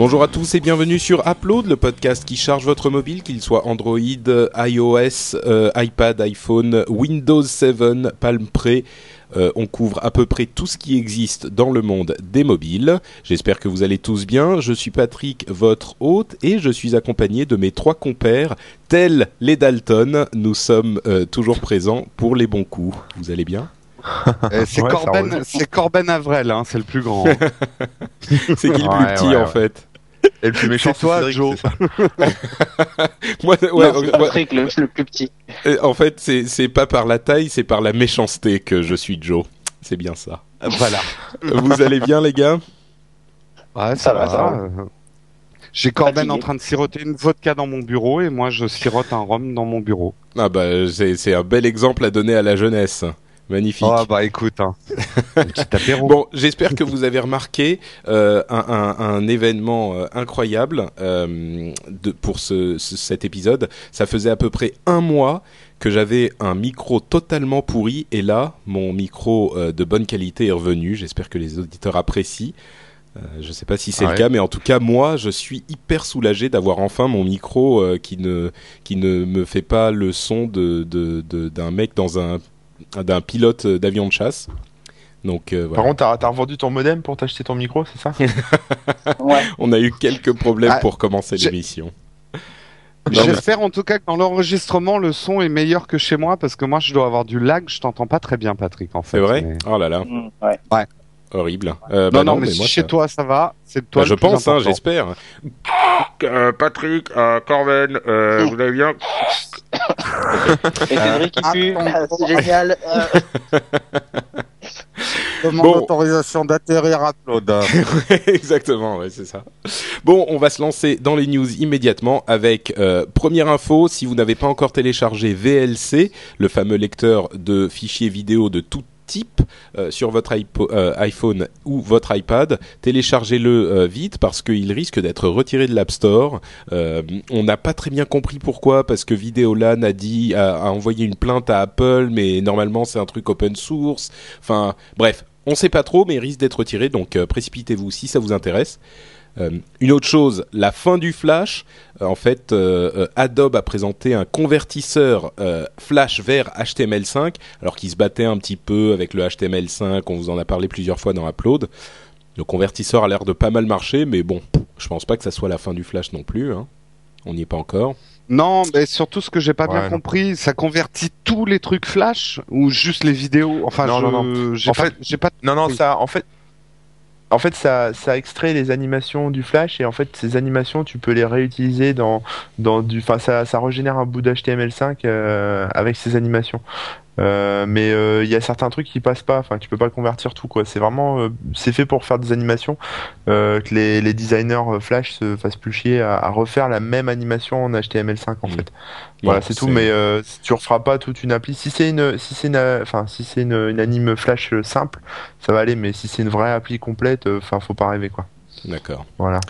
Bonjour à tous et bienvenue sur Upload, le podcast qui charge votre mobile, qu'il soit Android, iOS, euh, iPad, iPhone, Windows 7, Palm Pre. Euh, on couvre à peu près tout ce qui existe dans le monde des mobiles. J'espère que vous allez tous bien. Je suis Patrick, votre hôte, et je suis accompagné de mes trois compères, tels les Dalton. Nous sommes euh, toujours présents pour les bons coups. Vous allez bien? Euh, c'est Ouais, Corben, Corben Avrel, hein, c'est le plus grand. C'est qui le plus Ouais, petit ouais, en ouais. fait Et le plus méchant, C'est toi, Cédric, Joe. Moi, ouais, non, Patrick, le, le plus petit. Euh, En fait, c'est c'est pas par la taille, c'est par la méchanceté que je suis Joe. C'est bien ça. voilà. Vous allez bien, les gars? Ouais, Ça va, ça va. J'ai Corben Fatigué. en train de siroter une vodka dans mon bureau et moi je sirote un rhum dans mon bureau. Ah bah, c'est c'est un bel exemple à donner à la jeunesse. Magnifique. Ah bah écoute, hein. Petit apéro. Bon, j'espère que vous avez remarqué euh, un, un- un événement euh, incroyable euh, de, pour ce, ce- cet épisode. Ça faisait à peu près un mois que j'avais un micro totalement pourri et là, mon micro euh, de bonne qualité est revenu. J'espère que les auditeurs apprécient. Euh, je sais pas si c'est Ah le ouais. cas, mais en tout cas, moi, je suis hyper soulagé d'avoir enfin mon micro euh, qui ne qui ne me fait pas le son de de- de- d'un mec dans un d'un pilote d'avion de chasse. Donc euh, voilà. Par contre, t'as t'as revendu ton modem pour t'acheter ton micro, c'est ça? Ouais. On a eu quelques problèmes Ah, pour commencer l'émission. J'espère en tout cas que dans l'enregistrement le son est meilleur que chez moi parce que moi je dois avoir du lag, je t'entends pas très bien Patrick en fait. C'est vrai? mais- Oh là là, Mm, ouais. Horrible. Euh, Non, bah non, mais, si moi, chez ça- toi ça va, c'est toi Bah, le je plus pense, hein, j'espère. Euh, Patrick, euh, Corben, euh, vous allez bien Et Cédric, il pue. Ah, C'est génial. Demande Bon. autorisation d'atterrir à Claude. Exactement, ouais, c'est ça. Bon, on va se lancer dans les news immédiatement avec euh, première info. Si vous n'avez pas encore téléchargé VLC, le fameux lecteur de fichiers vidéo de tout euh, sur votre euh, iPhone ou votre iPad, téléchargez-le euh, vite parce qu'il risque d'être retiré de l'App Store. On n'a pas très bien compris pourquoi, parce que Videolan a dit a, a envoyé une plainte à Apple, mais normalement c'est un truc open source. Enfin, bref, on sait pas trop, mais il risque d'être retiré, donc précipitez-vous si ça vous intéresse. Euh, une autre chose, la fin du Flash. Euh, en fait, euh, Adobe a présenté un convertisseur euh, Flash vers HTML5, alors qu'il se battait un petit peu avec le HTML5. On vous en a parlé plusieurs fois dans Upload. Le convertisseur a l'air de pas mal marcher, mais bon, je pense pas que ça soit la fin du Flash non plus. Hein. On n'y est pas encore. Non, mais surtout ce que j'ai pas Ouais, bien non. compris, ça convertit tous les trucs flash ou juste les vidéos? Enfin, Non, je, non, j'ai En pas, fait- j'ai pas. Non, non, ça, en fait, en fait, ça, extrait les animations du Flash et en fait, ces animations, tu peux les réutiliser dans, du, enfin, ça, ça régénère un bout d'HTML5 euh, avec ces animations. Euh, mais euh, il y a certains trucs qui passent pas. Enfin, tu peux pas le convertir tout quoi. C'est vraiment, euh, c'est fait pour faire des animations que les, les designers Flash se fassent plus chier à, à refaire la même animation en HTML5 en Mm. fait. Voilà, c'est tout. Mais tu referas pas toute une appli. Si c'est une, si c'est une, enfin, si c'est une, une anime Flash simple, ça va aller. Mais si c'est une vraie appli complète, enfin, faut pas rêver quoi. D'accord. Voilà.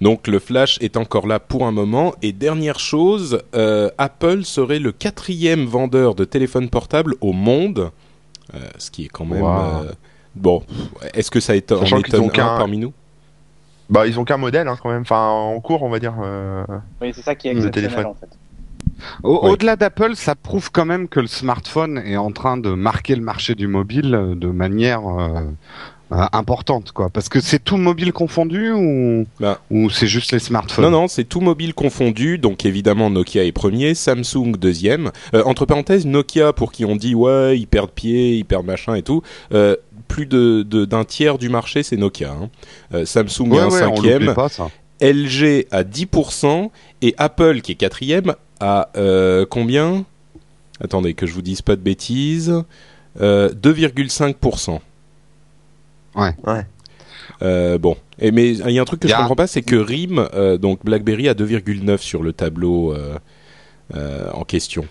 Donc le Flash est encore là pour un moment. Et dernière chose, euh, Apple serait le quatrième vendeur de téléphones portables au monde, Euh, ce qui est quand même Wow. euh, bon. Est-ce que ça étonne, en étonne un qu'un- parmi nous? Bah, ils ont qu'un modèle hein, quand même. Enfin, en cours, on va dire. euh, Oui, c'est ça qui est exceptionnel téléphone. en fait. Au- Oui. Au-delà d'Apple, ça prouve quand même que le smartphone est en train de marquer le marché du mobile de manière euh, euh, importante, quoi. Parce que c'est tout mobile confondu ou Bah. ou c'est juste les smartphones? Non, non, c'est tout mobile confondu. Donc évidemment, Nokia est premier, Samsung deuxième. Euh, entre parenthèses, Nokia, pour qui on dit ouais, ils perdent pied, ils perdent machin et tout. euh, plus de de- d'un tiers du marché, c'est Nokia. hein. Samsung Ouais, est un ouais, cinquième. l'oublie pas ça. LG à 10% et Apple qui est quatrième à combien? Attendez, que je vous dise pas de bêtises. Euh, 2,5%. Ouais. Ouais. Euh, bon, et mais il y a un truc que Y je comprends pas, c'est que RIM, euh, donc BlackBerry a 2,9 sur le tableau euh, euh, en question.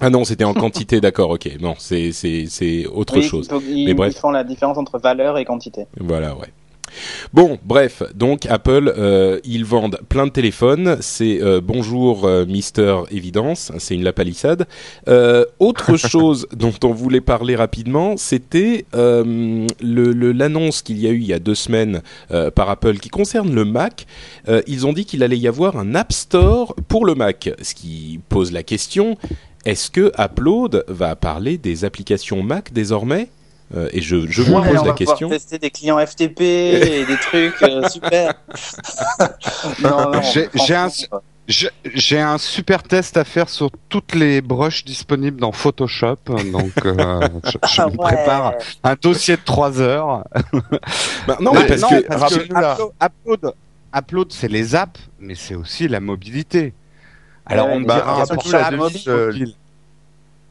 Ah non, c'était en quantité, d'accord, ok. Non, c'est c'est c'est autre Oui, chose. donc ils, Mais bref. ils font la différence entre valeur et quantité. Voilà, ouais. Bon, bref, donc Apple, euh, ils vendent plein de téléphones. C'est euh, bonjour euh, Mister Évidence, c'est une lapalissade. Autre chose dont on voulait parler rapidement, c'était le- le- l'annonce qu'il y a eu il y a deux semaines par Apple qui concerne le Mac. Ils ont dit qu'il allait y avoir un App Store pour le Mac, ce qui pose la question est-ce que Upload va parler des applications Mac désormais? Euh, Et je, je vous Ouais, pose on la va question. tester des clients FTP et des trucs euh, super. J'ai- un- J'ai un super test à faire sur toutes les brushes disponibles dans Photoshop, donc euh, je, je Ah me ouais. prépare un dossier de 3 heures. Bah, non, mais parce non, que parce que. Upload, Upload, Upload, c'est les apps, mais c'est aussi la mobilité. Alors Ouais, on les dira mobile.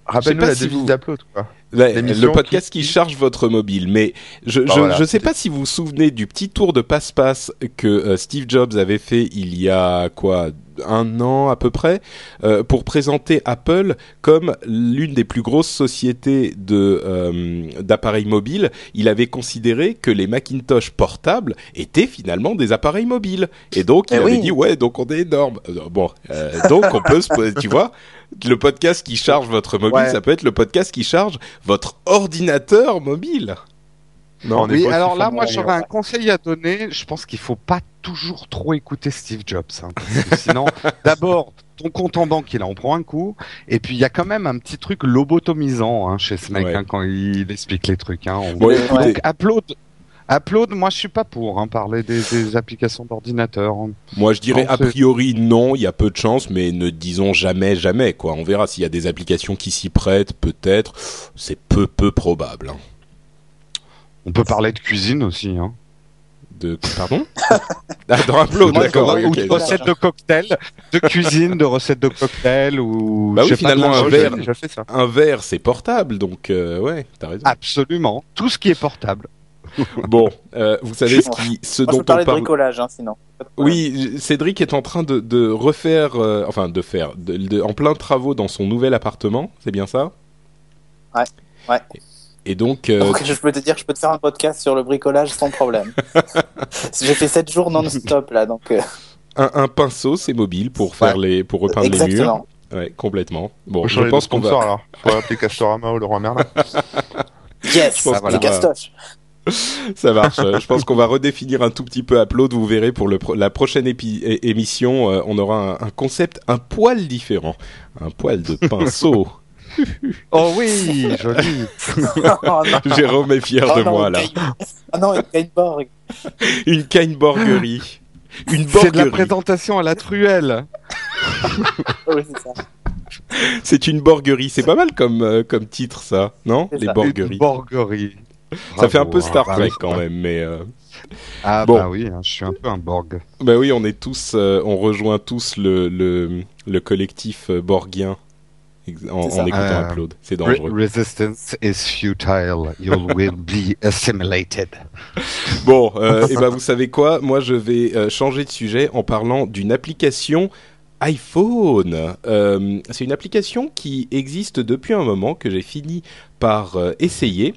Rappelle-nous pas la si devise vous- d'Upload, quoi. Le podcast qui qui- charge votre mobile. Mais je Bah je, voilà. je sais pas si vous vous souvenez du petit tour de passe-passe que euh, Steve Jobs avait fait il y a quoi un an à peu près euh, pour présenter Apple comme l'une des plus grosses sociétés de euh, d'appareils mobiles. Il avait considéré que les Macintosh portables étaient finalement des appareils mobiles et donc il Eh avait oui. dit ouais donc on est énorme. Euh, Bon euh, donc on peut se tu vois le podcast qui charge votre mobile, Ouais. ça peut être le podcast qui charge votre ordinateur mobile. Non, On est Oui, alors là, moi, j'aurais un conseil à donner. Je pense qu'il faut pas toujours trop écouter Steve Jobs, hein, parce que sinon, d'abord, ton compte en banque, il en prend un coup, et puis il y a quand même un petit truc lobotomisant hein, chez ce mec Ouais. hein, quand il explique les trucs. Hein, On- Ouais. Donc, upload. Upload, moi je suis pas pour hein, parler des, des applications d'ordinateur. moi je dirais Non, a priori non, il y a peu de chance, mais ne disons jamais jamais quoi. On verra s'il y a des applications qui s'y prêtent, peut-être. C'est peu peu probable. hein. On peut parler de cuisine aussi. Hein. De pardon? Ah, Dans Upload, d'accord. ou de recettes de cocktails, de cuisine, de recettes de cocktails ou. Bah oui, finalement, verre. Un verre, c'est portable, donc euh, ouais, t'as raison. Absolument. Tout ce qui est portable. Bon, euh, vous savez ce, qui, ce Moi, je dont parler on de parle. bricolage, hein, sinon. De. Oui, Cédric est en train de, de refaire, euh, enfin de faire, de, de- en plein travaux dans son nouvel appartement, c'est bien ça? Ouais, ouais. Et donc, euh, Donc, je peux te dire que je peux te faire un podcast sur le bricolage sans problème. J'ai fait 7 jours non-stop là, donc euh, un, un pinceau, c'est mobile pour faire les, pour repeindre les murs. exactement. Ouais, complètement. Bon, je pense de qu'on va, alors. Faut appeler Castorama ou le Roi Merlin. Yes, Je pense c'est qu'on va- Castoche. ça marche. je pense qu'on va redéfinir un tout petit peu Upload. Vous verrez pour le pro- la prochaine émission, euh, on aura un, un concept un poil différent, un poil de pinceau. Oh oui, joli. oh Jérôme est fier Oh de non, moi là. Ah non, une Kainborg. Une Kainborgerie. Une C'est de la présentation à la truelle. Oui, c'est ça. C'est une borguerie. C'est pas mal comme, euh, comme titre, ça, non? Les ça. borgueries. Une borguerie. Ça fait un peu Star hein. Trek Bah oui. quand même, mais euh, Ah Bon. bah oui, hein, je suis un peu un Borg. bah oui, on est tous, euh, on rejoint tous le le, le collectif euh, borgien en, écoutant Euh, Upload. C'est Re- dangereux. resistance is futile. You will be assimilated. Bon, et ben vous savez quoi? Moi, je vais changer de sujet en parlant d'une application iPhone. C'est une application qui existe depuis un moment que j'ai fini par essayer,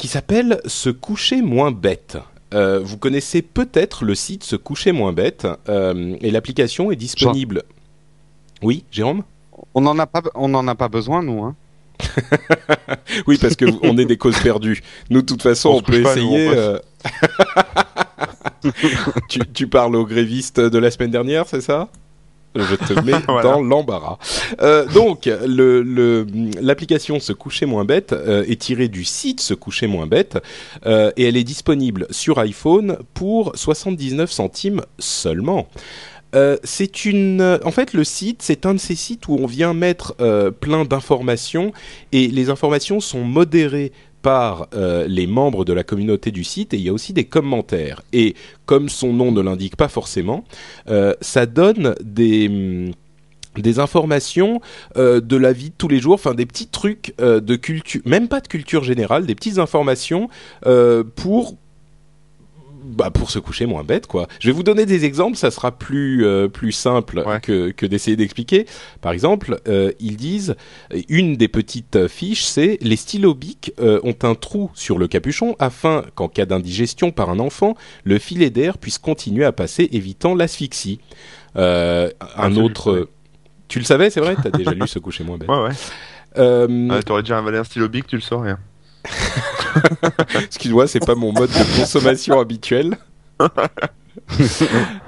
qui s'appelle Se coucher moins bête. Euh, vous connaissez peut-être le site Se coucher moins bête euh, et l'application est disponible. Oui, Jérôme? On n'en a pas, on n'en a pas besoin nous. Hein. Oui, parce que on est des causes perdues. Nous, de toute façon, On peut pas, essayer. euh, tu, tu parles aux grévistes de la semaine dernière, c'est ça? Je te mets Voilà. dans l'embarras. Euh, donc, le- le- l'application Se coucher moins bête euh, est tirée du site Se coucher moins bête euh, et elle est disponible sur iPhone pour 79 centimes seulement. Euh, c'est une, en fait, le site, c'est un de ces sites où on vient mettre euh, plein d'informations et les informations sont modérées par euh, les membres de la communauté du site et il y a aussi des commentaires. Et comme son nom ne l'indique pas forcément, euh, ça donne des hum, des informations euh, de la vie de tous les jours, enfin des petits trucs de culture, même pas de culture générale, des petites informations pour bah, pour se coucher moins bête quoi. Je vais vous donner des exemples, ça sera plus euh, plus simple Ouais. que que d'essayer d'expliquer. Par exemple, euh, ils disent une des petites fiches, c'est les stylos bic euh, ont un trou sur le capuchon afin qu'en cas d'indigestion par un enfant, le filet d'air puisse continuer à passer, évitant l'asphyxie. Euh, un Absolument, autre, tu le savais, c'est vrai? T'as déjà lu se coucher moins bête. Ouais, ouais. Euh, Ah, T'aurais déjà avalé un stylo bic, tu le saurais. Excuse-moi, c'est pas mon mode de consommation habituel.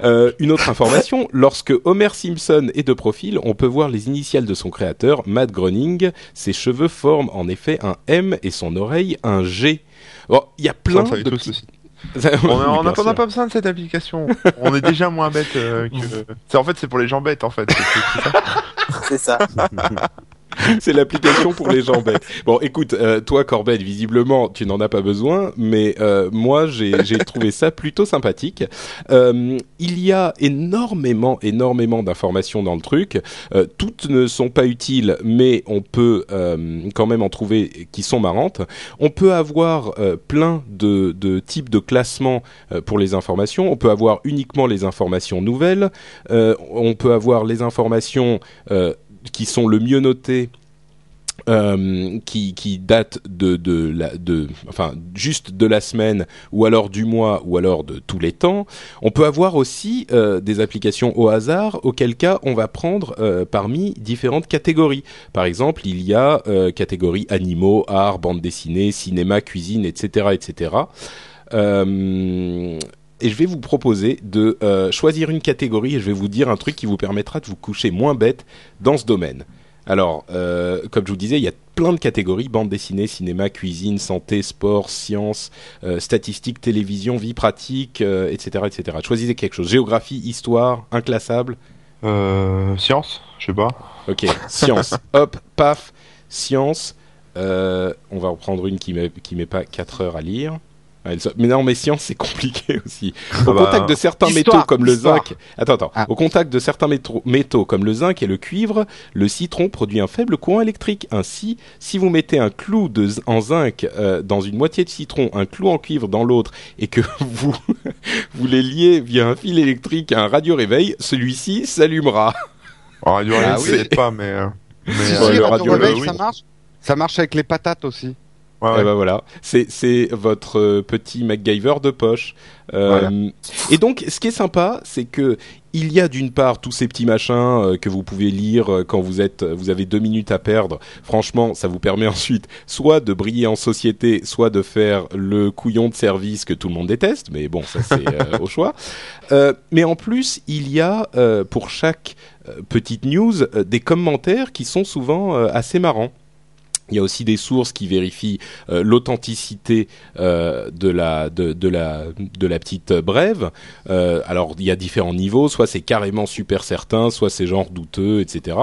Euh, une autre information, lorsque Homer Simpson est de profil, on peut voir les initiales de son créateur, Matt Groening. Ses cheveux forment en effet un M et son oreille un G. Bon, il y a plein Ça, de petits- On n'a pas besoin de cette application. on est déjà moins bête euh, que. C'est en fait c'est pour les gens bêtes en fait. C'est- c'est ça. C'est l'application pour les gens bêtes. Bon, écoute, euh, toi, Corbett, visiblement, tu n'en as pas besoin, mais euh, moi, j'ai trouvé ça plutôt sympathique. Euh, il y a énormément, énormément d'informations dans le truc. Toutes ne sont pas utiles, mais on peut quand même en trouver qui sont marrantes. On peut avoir plein de, de types de classements pour les informations. On peut avoir uniquement les informations nouvelles. On peut avoir les informations qui sont le mieux notées euh, qui, qui datent de, de, la, de, enfin, juste de la semaine ou alors du mois ou alors de tous les temps. On peut avoir aussi euh, des applications au hasard, auquel cas on va prendre euh, parmi différentes catégories. Par exemple, il y a catégorie animaux, art, bande dessinée, cinéma, cuisine, etc., etc. Et je vais vous proposer de euh, choisir une catégorie et je vais vous dire un truc qui vous permettra de vous coucher moins bête dans ce domaine. Alors, euh, comme je vous disais, il y a plein de catégories bande dessinée, cinéma, cuisine, santé, sport, sciences, euh, statistiques, télévision, vie pratique, euh, etc., etc. Choisissez quelque chose. Géographie, histoire, inclassable. Science, je sais pas. Ok, science. Hop, paf, science. On va en prendre une qui met qui met pas 4 heures à lire. Mais non, mais science c'est compliqué aussi. Au Ah bah, contact de certains métaux comme le zinc. Attends, attends. Ah. Au contact de certains métaux, comme le zinc et le cuivre, le citron produit un faible courant électrique. Ainsi, si vous mettez un clou de, en zinc euh, dans une moitié de citron, un clou en cuivre dans l'autre, et que vous vous les liez via un fil électrique à un radio réveil, celui-ci s'allumera. En radio Ah réveil, oui. peut-être pas, mais. euh, mais Si, euh, si, le Radio radio, Réveil, euh, ça marche. Ça marche avec les patates aussi. Ouais, Eh ben voilà, c'est votre euh, petit MacGyver de poche. Euh, Et donc, ce qui est sympa, c'est que il y a d'une part tous ces petits machins euh, que vous pouvez lire euh, quand vous êtes, vous avez deux minutes à perdre. Franchement, ça vous permet ensuite soit de briller en société, soit de faire le couillon de service que tout le monde déteste. Mais bon, ça c'est au choix. Mais en plus, il y a pour chaque petite news des commentaires qui sont souvent assez marrants. Il y a aussi des sources qui vérifient euh, l'authenticité euh, de la petite brève. Euh, alors il y a différents niveaux, soit c'est carrément super certain, soit c'est genre douteux, etc.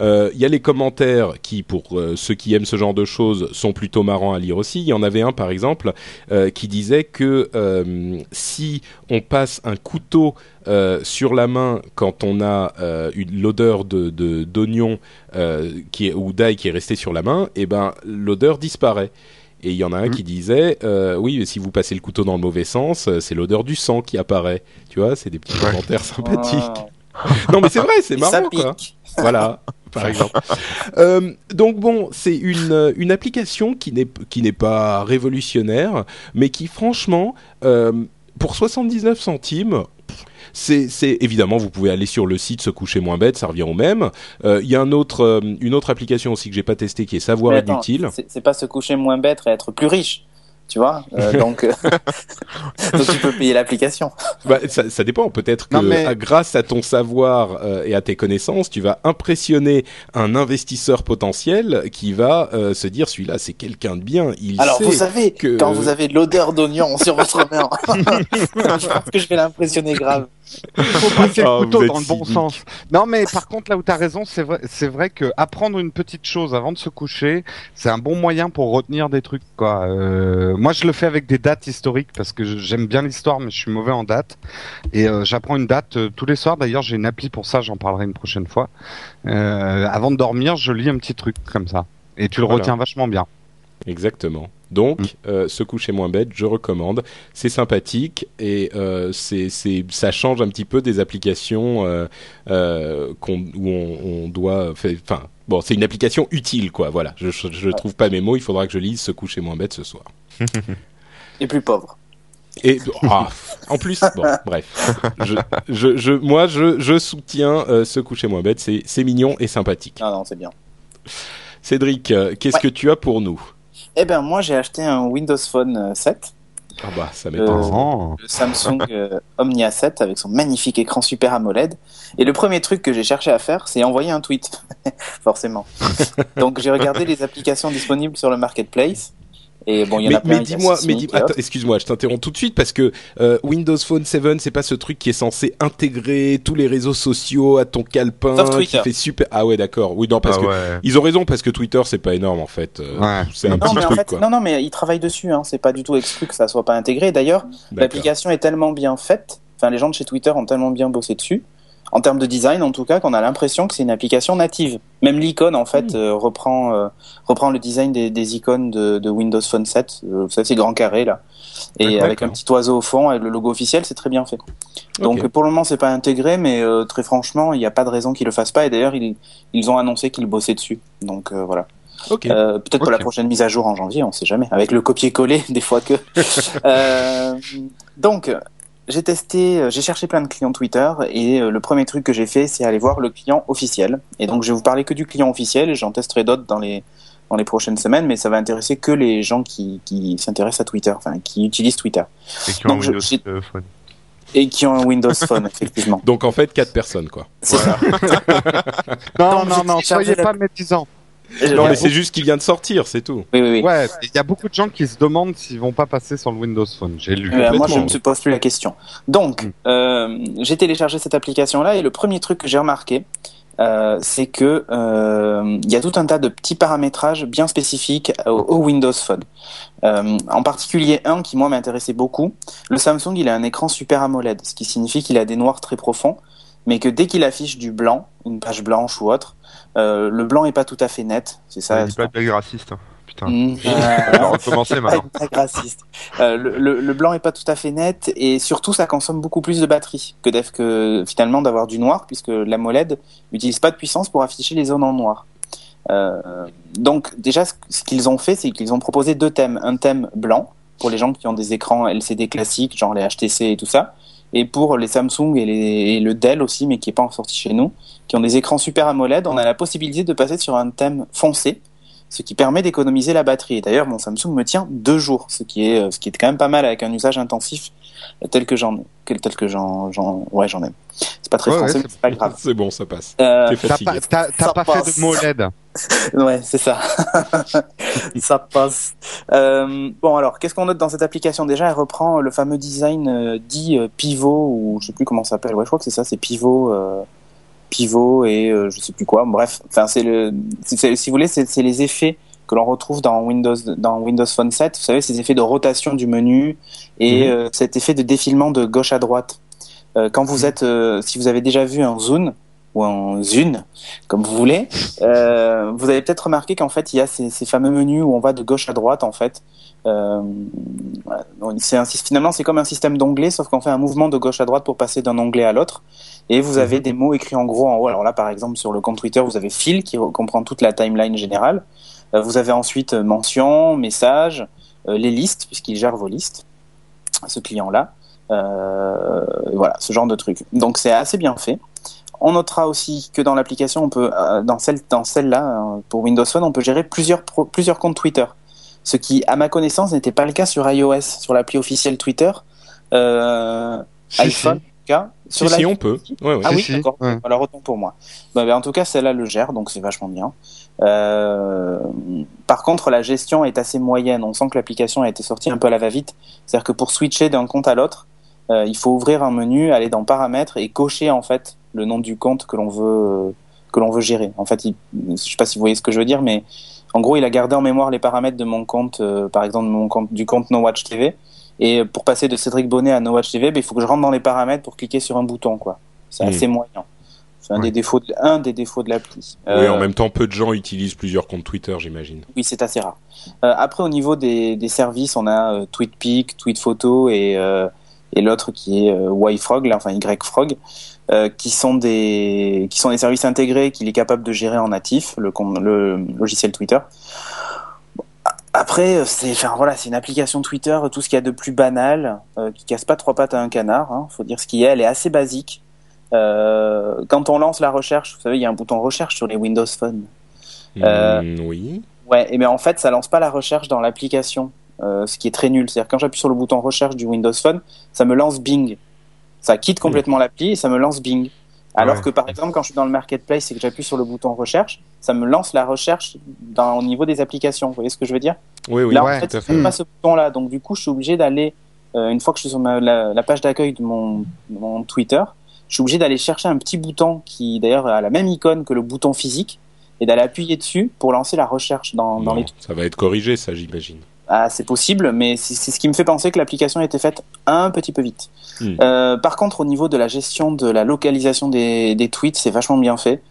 Euh, Il y a les commentaires qui, pour euh, ceux qui aiment ce genre de choses, sont plutôt marrants à lire aussi. Il y en avait un, par exemple, euh, qui disait que euh, si on passe un couteau euh, sur la main quand on a euh, une- l'odeur de d'oignon euh, qui est, ou d'ail qui est resté sur la main, et ben l'odeur disparaît. Et il y en a un Mm. qui disait, euh, oui, mais si vous passez le couteau dans le mauvais sens, c'est l'odeur du sang qui apparaît. Tu vois, c'est des petits commentaires sympathiques. Oh. Non, mais c'est vrai, c'est ça marrant, quoi. Voilà, par exemple. Euh, donc bon, c'est une euh, une application qui n'est qui n'est pas révolutionnaire, mais qui franchement, euh, pour 79 centimes. C'est, c'est évidemment vous pouvez aller sur le site se coucher moins bête, ça revient au même. Euh, Il y a un autre, euh, une autre application aussi que j'ai pas testé qui est savoir attends, utile. c'est c'est pas se coucher moins bête et être plus riche. Tu vois Euh, donc, euh, donc tu peux payer l'application. Bah, ça, ça dépend. Peut-être que mais- à- grâce à ton savoir euh, et à tes connaissances, tu vas impressionner un investisseur potentiel qui va euh, se dire celui-là c'est quelqu'un de bien. Il Alors sait. vous savez, que- quand vous avez de l'odeur d'oignon sur votre main, je pense que je vais l'impressionner grave. Il faut passer le couteau vous êtes dans le bon cynique. sens. Non, mais par contre, là où t'as raison, c'est vrai, c'est vrai que apprendre une petite chose avant de se coucher, c'est un bon moyen pour retenir des trucs, quoi. Euh, moi, je le fais avec des dates historiques parce que j'aime bien l'histoire, mais je suis mauvais en date. Et euh, j'apprends une date euh, tous les soirs. D'ailleurs, j'ai une appli pour ça. J'en parlerai une prochaine fois. Avant de dormir, je lis un petit truc comme ça. Et tu le Voilà. retiens vachement bien. Exactement. Donc, Mm. euh, se coucher moins bête, je recommande. C'est sympathique et euh, c'est, c'est, ça change un petit peu des applications euh, euh, qu'on, où on, on doit. fait- Enfin, bon, c'est une application utile, quoi. Voilà. Je, je, je trouve pas mes mots. Il faudra que je lise se coucher moins bête ce soir. Et plus pauvre. Et ah, en plus, bon, bref. Je, je, je, moi, je, je soutiens euh, se coucher moins bête. C'est, c'est mignon et sympathique. Non, non, c'est bien. Cédric, euh, qu'est-ce Ouais. que tu as pour nous? Eh ben, moi, j'ai acheté un Windows Phone euh, 7. Ah bah, ça m'étonne. Euh, Oh. le Samsung euh, Omnia 7 avec son magnifique écran Super AMOLED. Et le premier truc que j'ai cherché à faire, c'est envoyer un tweet, forcément. Donc j'ai regardé les applications disponibles sur le marketplace. Et bon, il y en mais, plein. dis-moi, mais dis, excuse-moi, je t'interromps tout de suite parce que euh, Windows Phone 7, c'est pas ce truc qui est censé intégrer tous les réseaux sociaux à ton calepin, Sauf qui Twitter. fait super. Ah ouais, d'accord. Oui, non, parce Ah que ouais. ils ont raison parce que Twitter c'est pas énorme en fait. Euh, Ouais. C'est un Non petit mais, en truc fait, quoi. non, non, mais ils travaillent dessus. Hein. C'est pas du tout exclu que ça soit pas intégré. D'ailleurs, l'application est tellement bien faite. Enfin, les gens de chez Twitter ont tellement bien bossé dessus. En termes de design, en tout cas, qu'on a l'impression que c'est une application native. Même l'icône, en fait, euh, reprend euh, reprend le design des, des icônes de, de Windows Phone 7. Euh, vous savez, ces grands carrés là, et avec un petit oiseau au fond et le logo officiel, c'est très bien fait. Donc pour le moment, c'est pas intégré, mais euh, très franchement, il n'y a pas de raison qu'ils le fassent pas. Et d'ailleurs, ils ils ont annoncé qu'ils bossaient dessus. Donc voilà. Ok. Euh, Peut-être pour Ok. la prochaine mise à jour en janvier, on sait jamais. Avec le copier-coller, des fois que. Euh, donc, j'ai testé, euh, j'ai cherché plein de clients Twitter et euh, le premier truc que j'ai fait, c'est aller voir le client officiel. Et donc, je vais vous parler que du client officiel et j'en testerai d'autres dans les dans les prochaines semaines, mais ça va intéresser que les gens qui, qui s'intéressent à Twitter, enfin qui utilisent Twitter Et qui ont un Donc, Windows euh, Phone. et qui ont un Windows Phone, effectivement. Donc en fait quatre personnes quoi. C'est ça. Non, non, non, soyez la- pas médisants. Non mais c'est juste qu'il vient de sortir, c'est tout. Oui, oui, oui. Ouais, il y a beaucoup de gens qui se demandent s'ils vont pas passer sur le Windows Phone. J'ai lu. Euh, moi, je Complètement. me suis pose plus la question. Donc, Mm. euh, j'ai téléchargé cette application-là et le premier truc que j'ai remarqué, euh, c'est que euh, il y a tout un tas de petits paramétrages bien spécifiques au, au Windows Phone. Euh, en particulier un qui moi m'intéressait beaucoup. Le Samsung, il a un écran Super AMOLED, ce qui signifie qu'il a des noirs très profonds, mais que dès qu'il affiche du blanc, une page blanche ou autre, euh, le blanc est pas tout à fait net. C'est ça. Pas de blague raciste. hein. Putain. Mm. On recommencer pas maintenant. Euh, le, le- le blanc est pas tout à fait net et surtout ça consomme beaucoup plus de batterie que, finalement d'avoir du noir puisque l'AMOLED n'utilise pas de puissance pour afficher les zones en noir. Euh, donc déjà ce, ce qu'ils ont fait c'est qu'ils ont proposé deux thèmes. Un thème blanc pour les gens qui ont des écrans LCD classiques genre les HTC et tout ça et pour les Samsung et, les, et le Dell aussi mais qui est pas encore sorti chez nous qui ont des écrans Super AMOLED on a la possibilité de passer sur un thème foncé ce qui permet d'économiser la batterie. Et D'ailleurs, mon Samsung me tient deux jours, ce qui est, euh, ce qui est quand même pas mal avec un usage intensif tel que j'en, tel que j'en, j'en, ouais, j'en ai. C'est pas très Ouais, français, ouais, mais c'est pas grave. C'est bon, ça passe. Euh, T'as pas, t'as- t'as Ça pas passe. fait de MOLED. ouais, c'est ça. ça passe. Euh, bon, alors, qu'est-ce qu'on note dans cette application? Déjà, elle reprend le fameux design euh, dit euh, pivot, ou je sais plus comment ça s'appelle. Ouais, je crois que c'est ça, c'est pivot. pivot et je sais plus quoi. Bref, enfin c'est le, si vous voulez, c'est les effets que l'on retrouve dans Windows dans Windows Phone 7. Vous savez, ces effets de rotation du menu et Mhm. cet effet de défilement de gauche à droite. Quand vous êtes, euh, si vous avez déjà vu un zoom ou un zune, comme vous voulez, euh, vous avez peut-être remarqué qu'en fait il y a ces, ces fameux menus où on va de gauche à droite en fait. Euh, un, finalement c'est comme un système d'onglets sauf qu'on fait un mouvement de gauche à droite pour passer d'un onglet à l'autre et vous avez des mots écrits en gros en haut. Alors là par exemple sur le compte Twitter vous avez fil qui re- comprend toute la timeline générale. Euh, vous avez ensuite euh, mention, message, les listes puisqu'il gère vos listes, ce client là. Euh, voilà ce genre de truc. Donc c'est assez bien fait. On notera aussi que dans l'application, on peut, euh, dans celle, dans celle-là, euh, pour Windows Phone, on peut gérer plusieurs, pro- plusieurs comptes Twitter. Ce qui, à ma connaissance, n'était pas le cas sur iOS, sur l'appli officielle Twitter. Euh, Si, iPhone, en tout cas. Si, si, on peut. Ouais, ouais. Ah Si, oui, si, d'accord. ouais. Alors autant pour moi. Bah, bah, en tout cas, celle-là le gère, donc c'est vachement bien. Euh, par contre, la gestion est assez moyenne. On sent que l'application a été sortie un peu à la va-vite. C'est-à-dire que pour switcher d'un compte à l'autre, euh, il faut ouvrir un menu, aller dans paramètres et cocher en fait le nom du compte que l'on veut que l'on veut gérer. En fait, il, je sais pas si vous voyez ce que je veux dire, mais en gros, il a gardé en mémoire les paramètres de mon compte, euh, par exemple mon compte du compte No Watch TV. Et pour passer de Cédric Bonnet à No Watch TV, ben, il faut que je rentre dans les paramètres pour cliquer sur un bouton, quoi. C'est Mm. assez moyen. C'est un Ouais. des défauts, de, un des défauts de l'appli. Oui, Euh, en même temps, peu de gens utilisent plusieurs comptes Twitter, j'imagine. oui, c'est assez rare. Euh, après, au niveau des, des services, on a euh, TweetPic, TweetPhoto et, euh, et l'autre qui est euh, YFrog, là, enfin YFrog, euh, qui sont des qui sont des services intégrés qu'il est capable de gérer en natif, le, logiciel Twitter. Après, euh, c'est enfin, voilà, c'est une application Twitter, tout ce qu'il y a de plus banal, euh, qui casse pas trois pattes à un canard. Hein, faut dire ce qu'il y a. Elle est assez basique. Euh, quand on lance la recherche, vous savez, il y a un bouton recherche sur les Windows Phone. Euh, Mm, oui. Ouais, et bien en fait, ça lance pas la recherche dans l'application, ce qui est très nul. C'est-à-dire quand j'appuie sur le bouton recherche du Windows Phone, ça me lance Bing. Ça quitte complètement l'appli et ça me lance Bing. Alors Ouais. que par exemple, quand je suis dans le marketplace et que j'appuie sur le bouton recherche, ça me lance la recherche dans, au niveau des applications. Vous voyez ce que je veux dire? Oui, oui. Là, ouais, en fait, a pas ce bouton-là. Donc, du coup, je suis obligé d'aller, euh, une fois que je suis sur ma- la, la page d'accueil de mon, de mon Twitter, je suis obligé d'aller chercher un petit bouton qui, d'ailleurs, a la même icône que le bouton physique et d'aller appuyer dessus pour lancer la recherche dans, dans Bon, les Ça va être corrigé, ça, j'imagine. Ah, c'est possible, mais c'est ce qui me fait penser que l'application a été faite un petit peu vite. Hmm. Euh, par contre, au niveau de la gestion de la localisation des, des tweets, c'est vachement bien fait.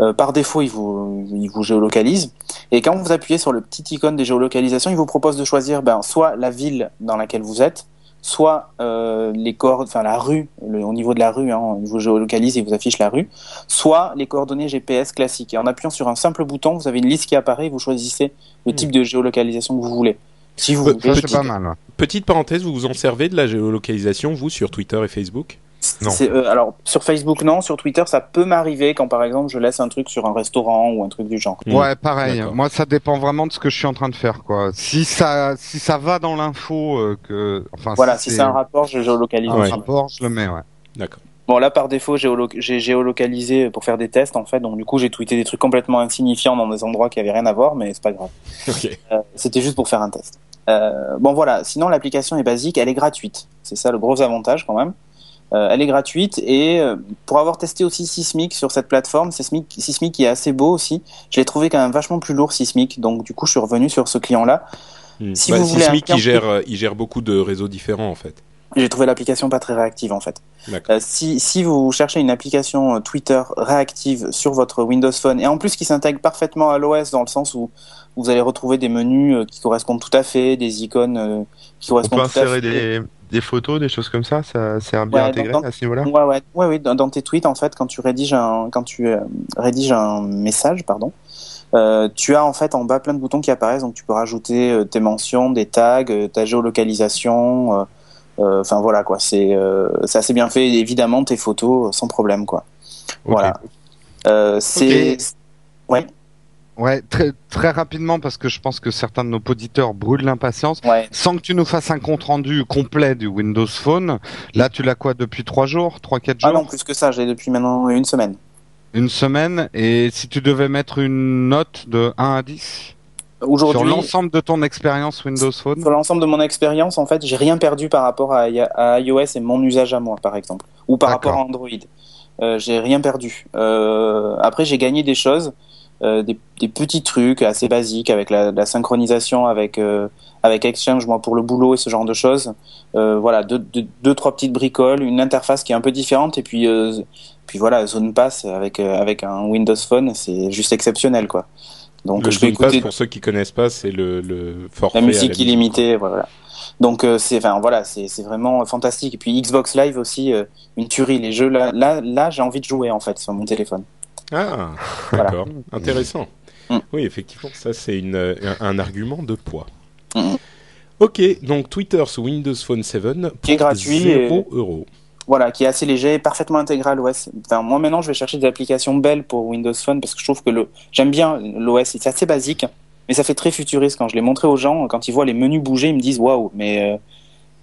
Euh, par défaut, il vous, il vous géolocalise. Et quand vous appuyez sur le petit icône des géolocalisations, il vous propose de choisir ben, soit la ville dans laquelle vous êtes, soit euh, les coordonnées, enfin la rue, le- au niveau de la rue, hein, il vous géolocalise et vous affiche la rue, soit les coordonnées GPS classiques. Et en appuyant sur un simple bouton, vous avez une liste qui apparaît et vous choisissez le Hmm. type de géolocalisation que vous voulez. Si vous Pe- voulez, Ça, Petit- c'est pas mal. ouais. Petite parenthèse, vous vous en servez de la géolocalisation, vous, sur Twitter et Facebook? Non. C'est, euh, alors sur Facebook non, sur Twitter ça peut m'arriver quand par exemple je laisse un truc sur un restaurant ou un truc du genre. Hmm. Ouais, pareil. D'accord. Moi, ça dépend vraiment de ce que je suis en train de faire, quoi. Si ça, si ça va dans l'info, euh, que, enfin, Voilà, si c'est un rapport, je géolocalise. un Ouais. rapport, je le mets, ouais. D'accord. Bon là par défaut géolo- j'ai géolocalisé pour faire des tests en fait, donc du coup j'ai tweeté des trucs complètement insignifiants dans des endroits qui avaient rien à voir, mais c'est pas grave. Euh, C'était juste pour faire un test. Euh, bon voilà, sinon l'application est basique, elle est gratuite. C'est ça le gros avantage quand même. Euh, elle est gratuite et pour avoir testé aussi Sismic sur cette plateforme, Sismic, Sismic qui est assez beau aussi, je l'ai trouvé quand même vachement plus lourd Sismic, donc du coup je suis revenu sur ce client-là. Hmm. Si Bah, vous voulez un Sismic, il gère, il gère beaucoup de réseaux différents, en fait. J'ai trouvé l'application pas très réactive en fait. Euh, si, si vous cherchez une application euh, Twitter réactive sur votre Windows Phone et en plus qui s'intègre parfaitement à l'OS dans le sens où vous allez retrouver des menus euh, qui correspondent tout à fait, des icônes qui On peut correspondent tout à insérer fait. des, des photos, des choses comme ça, ça c'est bien Ouais, intégré dans- à ce niveau-là? Ouais, ouais, ouais, ouais. Dans, dans tes tweets, en fait, quand tu rédiges un, quand tu euh, rédiges un message, pardon, euh, tu as en fait en bas plein de boutons qui apparaissent. Donc, tu peux rajouter euh, tes mentions, des tags, euh, ta géolocalisation. Euh, euh, Enfin voilà quoi, c'est euh, c'est assez bien fait. Évidemment, tes photos euh, sans problème quoi. Voilà. Euh, c'est ouais, Ouais, très, très rapidement parce que je pense que certains de nos auditeurs brûlent l'impatience. ouais. Sans que tu nous fasses un compte rendu complet du Windows Phone, là tu l'as quoi depuis trois jours, trois quatre jours, Ah non, plus que ça, j'ai depuis maintenant une semaine. une semaine. Et si tu devais mettre une note de 1 à 10 sur Aujourd'hui, l'ensemble de ton expérience Windows Phone, sur l'ensemble de mon expérience, en fait, j'ai rien perdu par rapport à, iOS et mon usage à moi, par exemple, ou par rapport à Android. Euh, j'ai rien perdu. Euh, après, j'ai gagné des choses, euh, des, des petits trucs assez basiques avec la, la synchronisation avec avec Exchange, moi pour le boulot et ce genre de choses. Voilà, deux, deux, deux, trois petites bricoles, une interface qui est un peu différente et puis puis voilà, Zone Pass avec avec un Windows Phone, c'est juste exceptionnel quoi. Donc le je Pass, écouter pour ceux qui connaissent pas, c'est le, le forfait. la musique illimitée, voilà. Donc euh, c'est, enfin voilà, c'est vraiment fantastique. Et puis Xbox Live aussi, euh, une tuerie. Les jeux là, là, là, j'ai envie de jouer en fait sur mon téléphone. Ah, Voilà. d'accord. Intéressant. Mm. Oui, effectivement, ça c'est un, un argument de poids. Mm. Ok, donc Twitter sous Windows Phone 7 pour Qui est gratuit 0 euros. Voilà, qui est assez léger, parfaitement intégré à l'OS. Enfin, moi maintenant, je vais chercher des applications belles pour Windows Phone parce que je trouve que le, j'aime bien l'OS. C'est assez basique, mais ça fait très futuriste. Quand je l'ai montré aux gens, quand ils voient les menus bouger, ils me disent waouh, mais euh,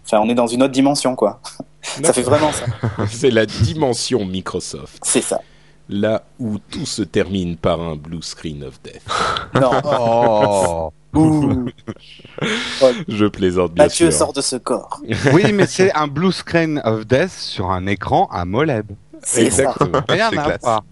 enfin, on est dans une autre dimension quoi. Ça fait vraiment ça. C'est la dimension Microsoft, C'est ça. Là où tout se termine par un blue screen of death. Non. Oh Ouh. Je plaisante bien Mathieu sûr. sort de ce corps. Oui, mais c'est un blue screen of death sur un écran. C'est ça. Exactement. Rien C'est à voir.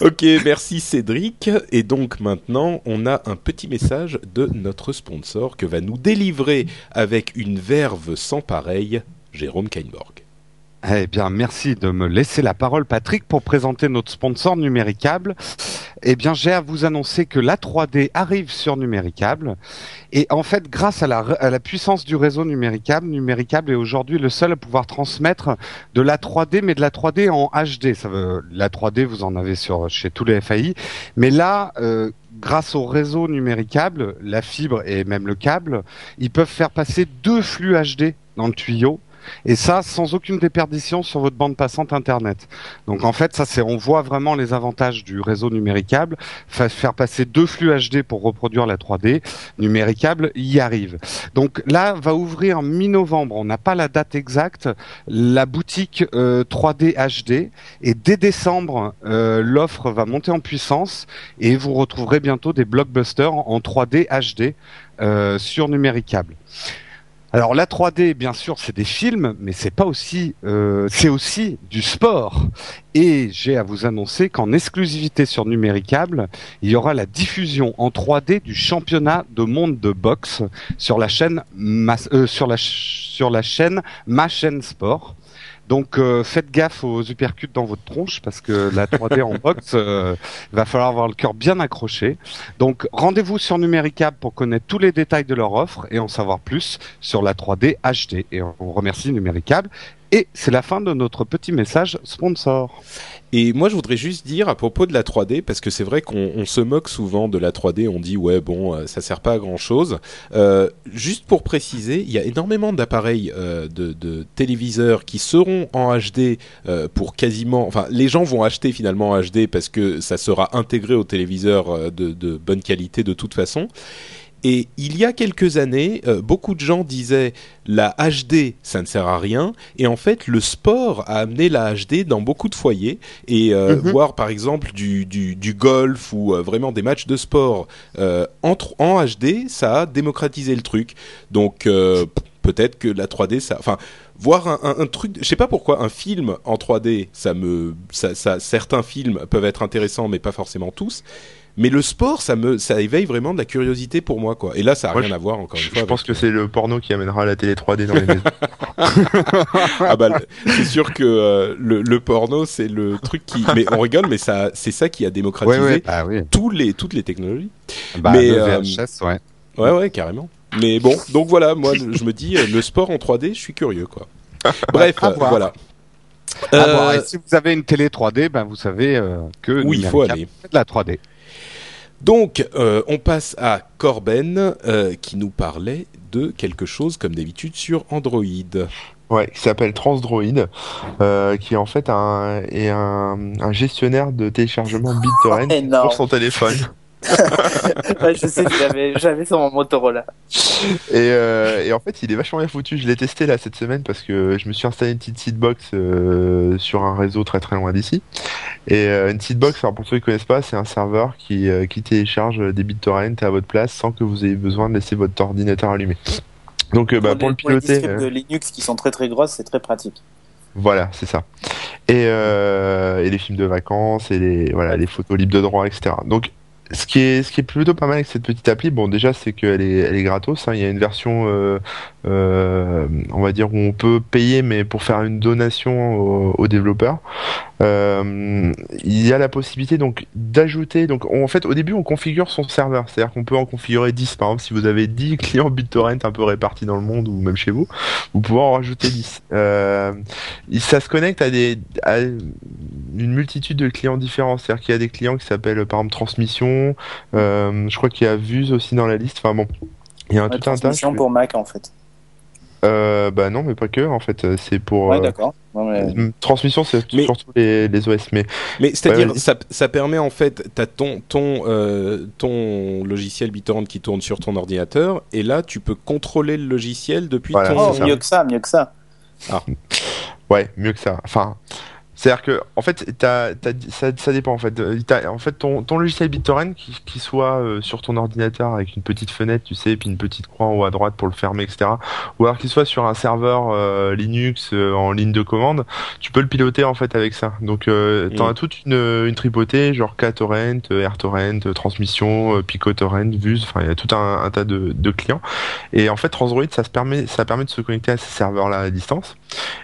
ok, merci Cédric. Et donc maintenant, on a un petit message de notre sponsor que va nous délivrer avec une verve sans pareille, Jérôme Kainborg. Eh bien, merci de me laisser la parole, Patrick, pour présenter notre sponsor Numéricable. Eh bien, j'ai à vous annoncer que la 3D arrive sur Numéricable. Et en fait, grâce à la, puissance du réseau Numéricable, Numéricable est aujourd'hui le seul à pouvoir transmettre de la 3D, mais de la 3D en HD. Ça veut, la 3D, vous en avez sur, chez tous les FAI. Mais là, euh, grâce au réseau Numéricable, la fibre et même le câble, ils peuvent faire passer deux flux HD dans le tuyau. Et ça, sans aucune déperdition sur votre bande passante Internet. Donc en fait, ça c'est, on voit vraiment les avantages du réseau numéricable. Fa- Faire passer deux flux HD pour reproduire la 3D, numéricable y arrive. Donc là, va ouvrir mi-novembre. On n'a pas la date exacte. La boutique euh, 3D HD et dès décembre, euh, l'offre va monter en puissance et vous retrouverez bientôt des blockbusters en 3D HD euh, sur numéricable. Alors la 3D, bien sûr, c'est des films, mais c'est pas aussi, euh, c'est aussi du sport. Et j'ai à vous annoncer qu'en exclusivité sur Numéricable, il y aura la diffusion en 3D du championnat de monde de boxe sur la chaîne Mas- euh, sur la ch- sur la chaîne Ma chaîne Sport. Donc euh, faites gaffe aux uppercuts dans votre tronche parce que la 3D en boxe, euh, va falloir avoir le cœur bien accroché. Donc rendez-vous sur Numéricable pour connaître tous les détails de leur offre et en savoir plus sur la 3D HD. Et on remercie Numéricable. Et c'est la fin de notre petit message sponsor. Et moi, je voudrais juste dire à propos de la 3D, parce que c'est vrai qu'on on se moque souvent de la 3D, on dit ouais bon, euh, ça sert pas à grand chose. Euh, juste pour préciser, il y a énormément d'appareils euh, de, téléviseurs qui seront en HD pour quasiment, enfin, les gens vont acheter finalement en HD parce que ça sera intégré au téléviseur de bonne qualité de toute façon. Et il y a quelques années, euh, beaucoup de gens disaient la HD, ça ne sert à rien. Et en fait, le sport a amené la HD dans beaucoup de foyers. Et euh, Mhm. voir par exemple du, du, du golf ou euh, vraiment des matchs de sport entre, en HD, ça a démocratisé le truc. Donc peut-être que la 3D, ça, enfin, voir un, un, un truc, je sais pas pourquoi un film en 3D, ça me, ça, ça, certains films peuvent être intéressants, mais pas forcément tous. Mais le sport, ça me, ça éveille vraiment de la curiosité pour moi, quoi. Et là, ça a Moi, rien à voir encore une Je, fois. je pense avec- que c'est le porno qui amènera la télé 3D dans les maisons. ah bah, c'est sûr que euh, le, le porno, c'est le truc qui. Mais on rigole, mais ça, c'est ça qui a démocratisé bah oui. tous les, toutes les technologies. Bah, Mais, le euh, VHS, ouais. Ouais, ouais, carrément. Mais bon, donc voilà, moi, je me dis, euh, le sport en 3D, je suis curieux, quoi. Bref, à euh, voilà. Euh. Et si vous avez une télé 3D, ben vous savez euh, que où il faut aller. de la 3D. Donc, euh, on passe à Corben, euh, qui nous parlait de quelque chose, comme d'habitude, sur Android. Ouais, qui s'appelle Transdroid, euh, qui est en fait un, est un, un gestionnaire de téléchargement BitTorrent Énorme. pour son téléphone. Ouais, je sais que j'avais, sur mon Motorola. Et, euh, et en fait, il est vachement bien foutu. Je l'ai testé là cette semaine parce que je me suis installé une petite seedbox euh, sur un réseau très très loin d'ici. Et euh, une seedbox, alors pour ceux qui connaissent pas, c'est un serveur qui, euh, qui télécharge des BitTorrent à votre place sans que vous ayez besoin de laisser votre ordinateur allumé. Donc euh, bah, pour, les, le pour les piloter, disquettes euh, de Linux qui sont très très grosses, c'est très pratique. voilà, c'est ça. Et, et les films de vacances et les voilà les photos libres de droit, etc. Donc ce qui est ce qui est plutôt pas mal avec cette petite appli, bon déjà c'est qu'elle est elle est gratos. hein. Il y a une version euh, euh, on va dire où on peut payer mais pour faire une donation aux, aux développeurs. Euh, il y a la possibilité donc d'ajouter donc on- en fait au début on configure son serveur, c'est-à-dire qu'on peut en configurer 10 par exemple si vous avez 10 clients BitTorrent un peu répartis dans le monde ou même chez vous, vous pouvez en rajouter 10. Euh, ça se connecte à des à une multitude de clients différents. C'est-à-dire qu'il y a des clients qui s'appellent par exemple Transmission. euh, je crois qu'il y a Vuse aussi dans la liste. Enfin bon, il y a un tout un tas. transmission pour Mac en fait. Euh, bah non, mais pas que. En fait, c'est pour Ouais, euh, d'accord. Mais- euh, transmission, c'est Mais- surtout les, les OS. Mais Mais c'est-à-dire, Ouais, ça, ça permet en fait, t'as ton ton euh, ton logiciel BitTorrent qui tourne sur ton ordinateur, et là, tu peux contrôler le logiciel depuis Voilà, ton. Oh, mieux que ça, mieux que ça. ouais, mieux que ça. Enfin. C'est-à-dire que, en fait, t'as, t'as, ça, ça dépend en fait. Euh, t'as- en fait, ton, ton logiciel BitTorrent qui, qui soit euh, sur ton ordinateur avec une petite fenêtre, tu sais, et puis une petite croix en haut à droite pour le fermer, etc. Ou alors qu'il soit sur un serveur euh, Linux euh, en ligne de commande, tu peux le piloter en fait avec ça. Donc, euh, t'en Mm. as toute une, une tripotée, genre KTorrent, euh, AirTorrent, euh, Transmission, euh, PicoTorrent, Vuse. Enfin, il y a tout un, un tas de, de clients. Et en fait, Transdroid, ça se permet, ça permet de se connecter à ces serveurs-là à distance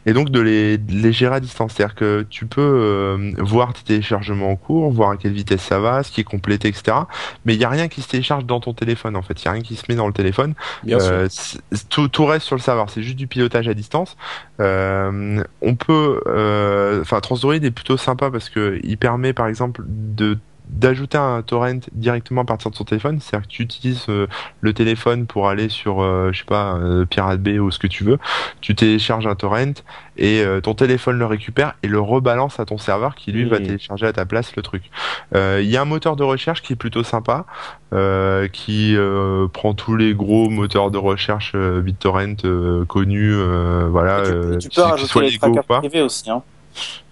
et donc de les, de les gérer à distance. C'est-à-dire que tu peux euh, voir tes téléchargements en cours, voir à quelle vitesse ça va, ce qui est complété, etc. Mais il n'y a rien qui se télécharge dans ton téléphone, en fait. Il n'y a rien qui se met dans le téléphone. Bien sûr. Euh, c'est- tout, tout reste sur le serveur. C'est juste du pilotage à distance. Euh, on peut, enfin, Transdroid est plutôt sympa parce que il permet, par exemple, de d'ajouter un torrent directement à partir de son téléphone, c'est-à-dire que tu utilises euh, le téléphone pour aller sur, euh, je sais pas, euh, Pirate Bay ou ce que tu veux, tu télécharges un torrent et euh, ton téléphone le récupère et le rebalance à ton serveur qui lui va télécharger à ta place le truc. Euh, Il y a un moteur de recherche qui est plutôt sympa, euh, qui euh, prend tous les gros moteurs de recherche euh, BitTorrent euh, connus, euh, voilà, Et tu, euh, tu peux rajouter les trackers privés aussi. Hein.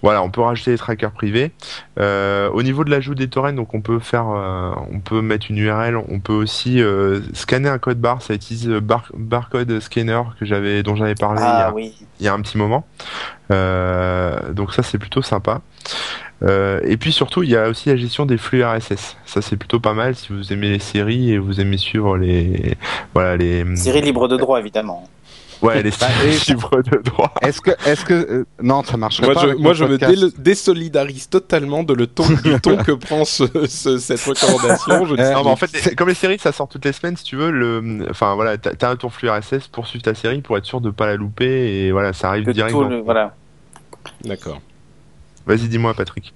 Voilà, on peut rajouter des trackers privés. Euh, au niveau de l'ajout des torrents, donc on peut faire, euh, on peut mettre une URL, on peut aussi euh, scanner un code barre. Ça utilise bar, barcode scanner que j'avais, dont j'avais parlé il, y Ah a, oui. il y a un petit moment. Donc ça c'est plutôt sympa. Et puis surtout, il y a aussi la gestion des flux RSS. Ça c'est plutôt pas mal si vous aimez les séries et vous aimez suivre les, voilà les, Série libre de droit, évidemment. Ouais les Bah, et- séries libres de droit. Est-ce que, est-ce que, euh, non, ça marcherait Moi, pas. je, moi, je me désolidarise totalement de le ton, du ton que prend ce, ce- cette recommandation. Je Euh, Non, mais en fait, comme les séries, ça sort toutes les semaines, si tu veux, le, enfin voilà, t'as un ton flux RSS pour suivre ta série pour être sûr de pas la louper et voilà, ça arrive Que direct. tout dans- le- voilà. D'accord. Vas-y, dis-moi, Patrick.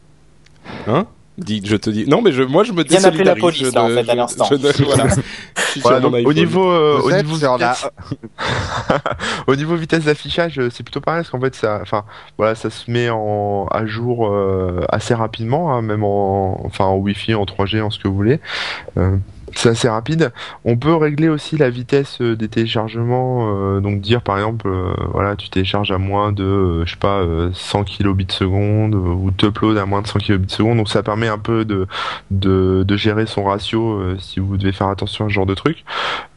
Hein? Dis, je te dis. Non, mais je, moi, je me Viens d'appeler la police, je là, en ne- fait, à l'instant. voilà. Voilà, au niveau, euh, au êtes niveau vitesse, au niveau vitesse d'affichage, euh, c'est plutôt pareil parce qu'en fait, ça, enfin, voilà, ça se met en à jour euh, assez rapidement, hein, même en, enfin, en Wi-Fi, en 3G, en ce que vous voulez. Euh, c'est assez rapide. On peut régler aussi la vitesse euh, des téléchargements, euh, donc dire par exemple, euh, voilà, tu télécharges à moins de, euh, je sais pas, euh, 100 kilobits seconde euh, ou t'upload à moins de 100 kilobits seconde. Donc ça permet un peu de de, de gérer son ratio euh, si vous devez faire attention à ce genre de truc.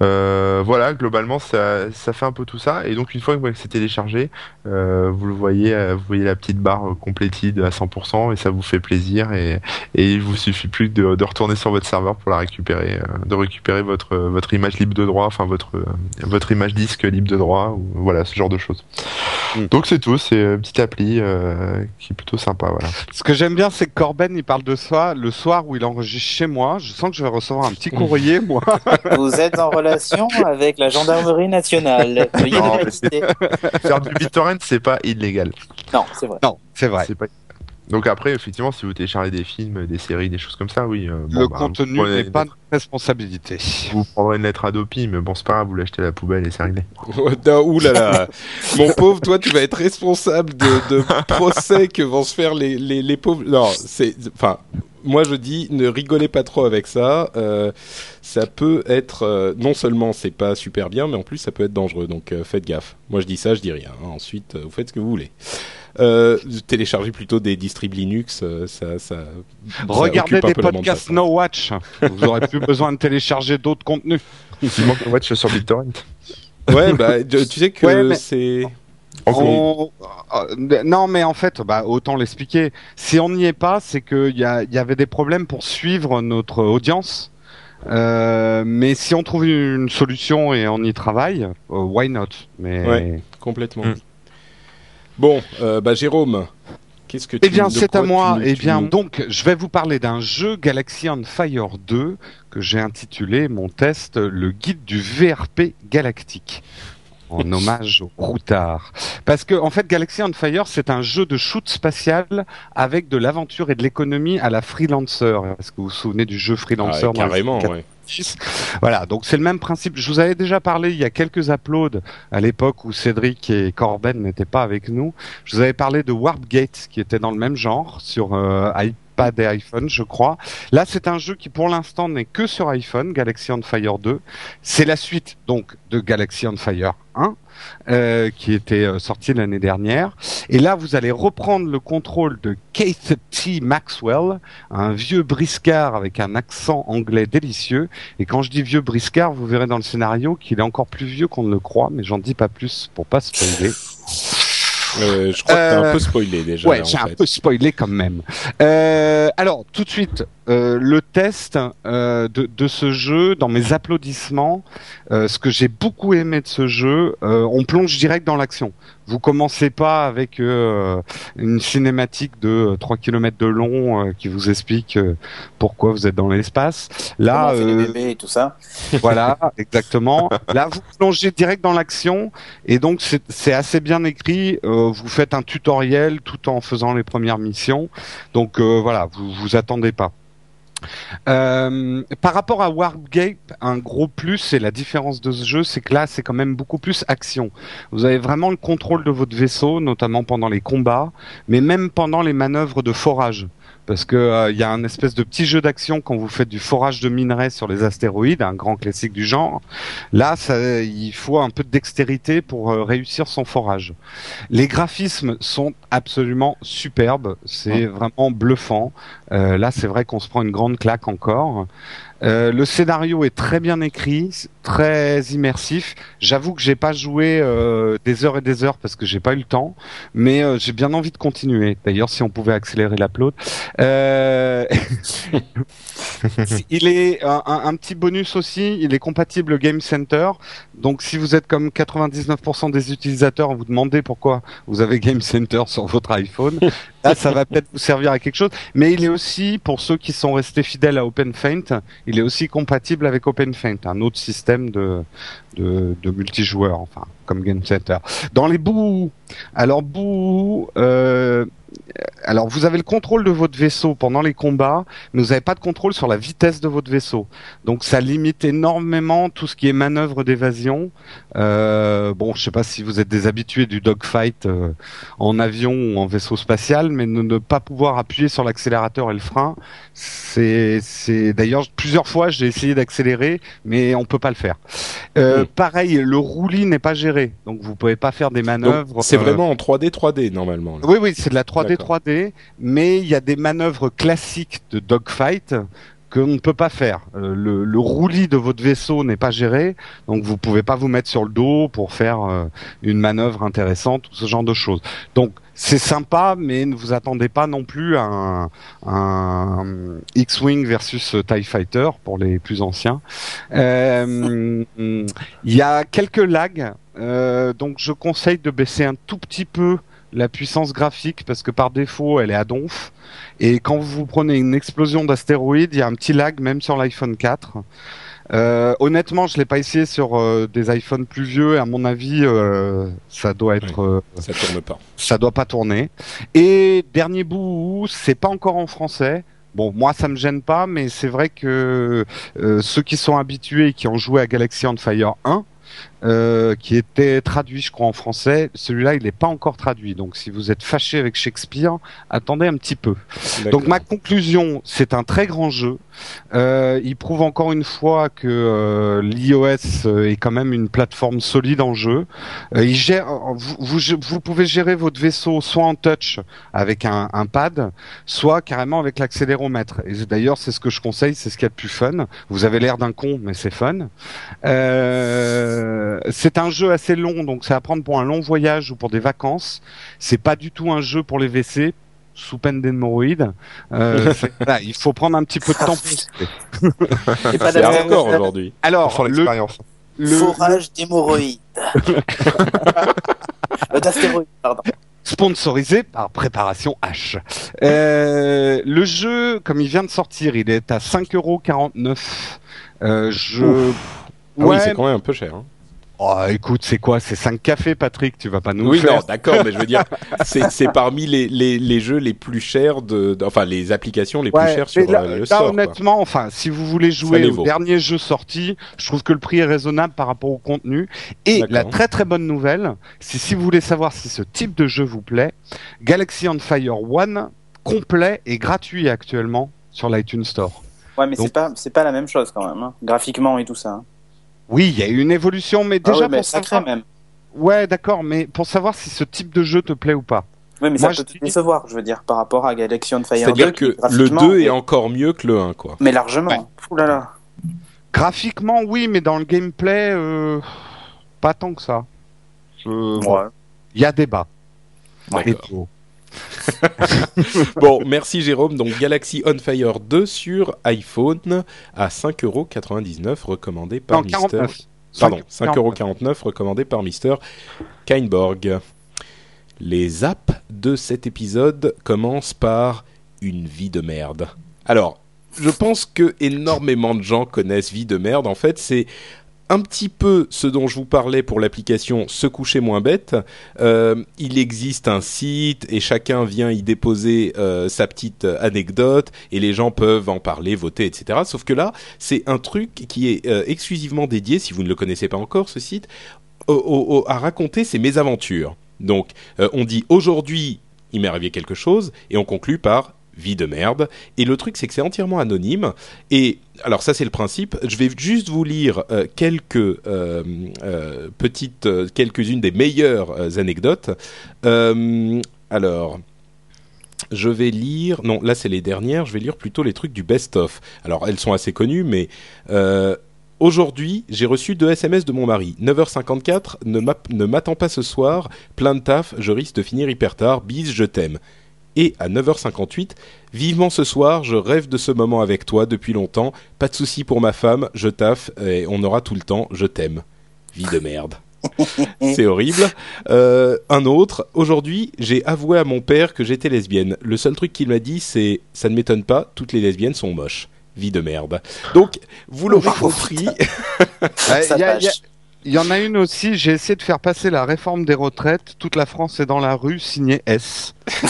Euh, voilà, globalement ça ça fait un peu tout ça. Et donc une fois que c'est téléchargé, euh, vous le voyez, euh, vous voyez la petite barre euh, complétée à 100% et ça vous fait plaisir et et il vous suffit plus de, de retourner sur votre serveur pour la récupérer, euh, de récupérer votre euh, votre image libre de droit, enfin votre euh, votre image disque libre de droit ou voilà ce genre de choses. Mm. Donc c'est tout, c'est une petite appli euh, qui est plutôt sympa, voilà. Ce que j'aime bien, c'est que Corben, il parle de ça le soir où il enregistre chez moi. Je sens que je vais recevoir un petit courrier, moi. Vous êtes en relation avec la gendarmerie nationale. Non. Faire du BitTorrent, c'est pas illégal. Non, c'est vrai. Non, c'est vrai. C'est pas- Donc après, effectivement, si vous téléchargez des films, des séries, des choses comme ça, oui. euh, bon, le bah, contenu n'est pas lettre- notre responsabilité. Vous prendrez une lettre Adopi, mais bon, c'est pas grave, vous l'achetez à la poubelle et c'est réglé. Ouh là là. Mon pauvre, toi, tu vas être responsable de, de procès que vont se faire les, les, les pauvres. Non, c'est, enfin, moi je dis, ne rigolez pas trop avec ça. Euh, ça peut être, euh, non seulement c'est pas super bien, mais en plus ça peut être dangereux. Donc euh, faites gaffe. Moi je dis ça, je dis rien. Ensuite, vous faites ce que vous voulez. Euh, téléchargez plutôt des distribs Linux, euh, ça, ça. ça Regardez un des podcasts. No Watch. Vous aurez plus besoin de télécharger d'autres contenus. Il manque un watch sur BitTorrent. Ouais, bah, tu sais que Ouais, mais- c'est. On- euh, non, mais en fait, bah, autant l'expliquer. Si on n'y est pas, c'est qu'il y, a- y avait des problèmes pour suivre notre audience. Euh, mais si on trouve une solution et on y travaille, euh, why not? Mais Ouais. Complètement. Mm. Bon, euh, bah Jérôme, qu'est-ce que tu Eh bien, c'est à moi. Eh bien, nous- donc, je vais vous parler d'un jeu Galaxy on Fire 2 que j'ai intitulé mon test le guide du VRP galactique. En hommage au routard. Parce que, en fait, Galaxy on Fire, c'est un jeu de shoot spatial avec de l'aventure et de l'économie à la Freelancer. Est-ce que vous vous souvenez du jeu Ah, Freelancer? les carrément, ouais. 6. Voilà, donc c'est le même principe. Je vous avais déjà parlé il y a quelques uploads à l'époque où Cédric et Corben n'étaient pas avec nous. Je vous avais parlé de Warpgate qui était dans le même genre sur euh, pas des iPhones, je crois. Là, c'est un jeu qui pour l'instant n'est que sur iPhone, Galaxy on Fire 2. C'est la suite donc de Galaxy on Fire 1. Euh, qui était euh, sorti l'année dernière. Et là, vous allez reprendre le contrôle de Keith T. Maxwell, un vieux briscard avec un accent anglais délicieux. Et quand je dis vieux briscard, vous verrez dans le scénario qu'il est encore plus vieux qu'on ne le croit, mais j'en dis pas plus pour pas spoiler. Euh, je crois que t'as un peu spoilé déjà. Ouais, j'ai un peu spoilé quand même. Euh, alors, tout de suite, euh, le test euh, de, de ce jeu, dans mes applaudissements, euh, ce que j'ai beaucoup aimé de ce jeu, euh, on plonge direct dans l'action. Vous commencez pas avec euh, une cinématique de 3 km de long euh, qui vous explique euh, pourquoi vous êtes dans l'espace. Là, les bébés et tout ça. voilà, exactement. Là, vous plongez direct dans l'action et donc c'est c'est assez bien écrit. Euh, vous faites un tutoriel tout en faisant les premières missions. Donc euh, voilà, vous vous attendez pas. Euh, par rapport à Wargate, un gros plus, c'est la différence de ce jeu, c'est que là, c'est quand même beaucoup plus action. Vous avez vraiment le contrôle de votre vaisseau, notamment pendant les combats, mais même pendant les manœuvres de forage. Parce que euh, il y a un espèce de petit jeu d'action quand vous faites du forage de minerais sur les astéroïdes, un grand classique du genre. Là, ça, il faut un peu de dextérité pour euh, réussir son forage. Les graphismes sont absolument superbes, c'est vraiment bluffant. Euh, là, c'est vrai qu'on se prend une grande claque encore. Euh, le scénario est très bien écrit, très immersif. J'avoue que j'ai pas joué euh, des heures et des heures parce que j'ai pas eu le temps, mais j'ai bien envie de continuer. D'ailleurs, si on pouvait accélérer l'upload. Il est un- un petit bonus aussi. Il est compatible Game Center. Donc, si vous êtes comme 99% des utilisateurs, vous demandez pourquoi vous avez Game Center sur votre iPhone. Là, ça va peut-être vous servir à quelque chose. Mais il est aussi, pour ceux qui sont restés fidèles à OpenFaint, il est aussi compatible avec OpenFaint, un autre système de, de, de multijoueur, enfin, comme Game Center. Dans les bouts, alors bouts, euh, alors vous avez le contrôle de votre vaisseau pendant les combats, mais vous n'avez pas de contrôle sur la vitesse de votre vaisseau. Donc ça limite énormément tout ce qui est manœuvre d'évasion. Euh, bon, je sais pas si vous êtes des habitués du dogfight euh, en avion ou en vaisseau spatial, mais ne, ne pas pouvoir appuyer sur l'accélérateur et le frein, c'est, d'ailleurs plusieurs fois j'ai essayé d'accélérer, mais on peut pas le faire. Euh. Pareil, le roulis n'est pas géré, donc vous pouvez pas faire des manœuvres. C'est vraiment en 3D, 3D normalement. là. oui, oui, c'est de la 3D, D'accord. 3D, mais il y a des manœuvres classiques de dogfight qu'on ne peut pas faire. Euh, le, le roulis de votre vaisseau n'est pas géré, donc vous pouvez pas vous mettre sur le dos pour faire euh, une manœuvre intéressante ou ce genre de choses. Donc c'est sympa, mais ne vous attendez pas non plus à un, un X-wing versus TIE Fighter pour les plus anciens. Euh, Il y a quelques lags, euh, donc je conseille de baisser un tout petit peu la puissance graphique parce que par défaut elle est à donf. Et quand vous prenez une explosion d'astéroïdes il y a un petit lag même sur l'iPhone 4 euh, honnêtement je l'ai pas essayé sur euh, des iPhones plus vieux et à mon avis euh, ça doit être Ça tourne pas. ça doit pas tourner. Et dernier bout c'est pas encore en français. Bon, moi, ça me gêne pas, mais c'est vrai que ceux qui sont habitués et qui ont joué à Galaxy on Fire 1, euh, qui était traduit, je crois, en français. Celui-là, il n'est pas encore traduit. Donc, si vous êtes fâché avec Shakespeare, attendez un petit peu. Donc, ma conclusion, c'est un très grand jeu. Euh, il prouve encore une fois que euh, l'iOS euh, est quand même une plateforme solide en jeu. Euh, il gère, vous, vous, vous pouvez gérer votre vaisseau soit en touch avec un, un pad, soit carrément avec l'accéléromètre. Et d'ailleurs, c'est ce que je conseille, c'est ce qu'il y a de plus fun. Vous avez l'air d'un con, mais c'est fun. Euh, c'est un jeu assez long, donc c'est à prendre pour un long voyage ou pour des vacances. C'est pas du tout un jeu pour les WC sous peine d'hémorroïdes. Euh, voilà, il faut prendre un petit peu de temps. pour- C'est pas d'accord. aujourd'hui. Pour Alors, faire le, l'expérience. le- Forage d'hémorroïdes. Euh, D'astéroïdes, pardon. sponsorisé par Préparation H. Euh, le jeu, comme il vient de sortir, il est à 5,49€. Euh, je... Ah oui, c'est quand même un peu cher. hein. Oh, écoute, c'est quoi? C'est 5 cafés, Patrick Tu vas pas nous Oui, faire non, d'accord, mais je veux dire, c'est parmi les, les, les jeux les plus chers de, de- enfin les applications les plus chères sur là, euh, le là, store. quoi. honnêtement, enfin, si vous voulez jouer au dernier jeu sorti, je trouve que le prix est raisonnable par rapport au contenu. Et la très très bonne nouvelle, c'est si vous voulez savoir si ce type de jeu vous plaît, Galaxy on Fire 1 complet et gratuit actuellement sur l'iTunes Store. Ouais, mais c'est pas c'est pas la même chose quand même, hein. graphiquement et tout ça. hein. Oui, il y a eu une évolution, mais Ah déjà ouais, mais pour sacré savoir... même. Ouais, d'accord, mais pour savoir si ce type de jeu te plaît ou pas. Oui, mais Moi, ça je peut te dis- décevoir, je veux dire, par rapport à Galaxy on Fire 2. C'est-à-dire que le graphiquement, 2 est encore mieux que le 1, quoi. Mais largement. Ouais. Ouh là là. Graphiquement, oui, mais dans le gameplay, euh, pas tant que ça. Bon, Ouais. Il y a débat. D'accord. Bon, merci Jérôme. Donc Galaxy On Fire 2 sur iPhone à 5,99€ recommandé par Non, Mister. 49. Pardon, 5,49. 5,49€ recommandé par Mister Kainborg. Les apps de cet épisode commencent par une vie de merde. Alors, je pense que énormément de gens connaissent vie de merde. En fait, c'est un petit peu ce dont je vous parlais pour l'application Se coucher moins bête. Euh, il existe un site et chacun vient y déposer euh, sa petite anecdote et les gens peuvent en parler, voter, etc. Sauf que là, c'est un truc qui est euh, exclusivement dédié, si vous ne le connaissez pas encore, ce site, au- au- à raconter ses mésaventures. Donc, euh, on dit aujourd'hui, il m'est arrivé quelque chose, et on conclut par vie de merde. Et le truc, c'est que c'est entièrement anonyme. Et alors, ça, c'est le principe. Je vais juste vous lire euh, quelques euh, euh, petites, quelques-unes des meilleures anecdotes. Alors. Je vais lire. Non, là c'est les dernières. Je vais lire plutôt les trucs du best-of. Alors elles sont assez connues, mais Aujourd'hui, j'ai reçu deux SMS de mon mari. 9h54, ne m'app- ne m'attends pas ce soir, plein de taf, je risque de finir hyper tard, bise, je t'aime. Et à 9h58, vivement ce soir, je rêve de ce moment avec toi depuis longtemps, pas de souci pour ma femme, je taffe, et on aura tout le temps, je t'aime. Vie de merde. C'est horrible. Euh, un autre, aujourd'hui, j'ai avoué à mon père que j'étais lesbienne. Le seul truc qu'il m'a dit, c'est ça ne m'étonne pas, toutes les lesbiennes sont moches. Vie de merde. Donc, vous l'aurez Oh, compris. Il y, y il y en a une aussi, j'ai essayé de faire passer la réforme des retraites. Toute la France est dans la rue, signé S.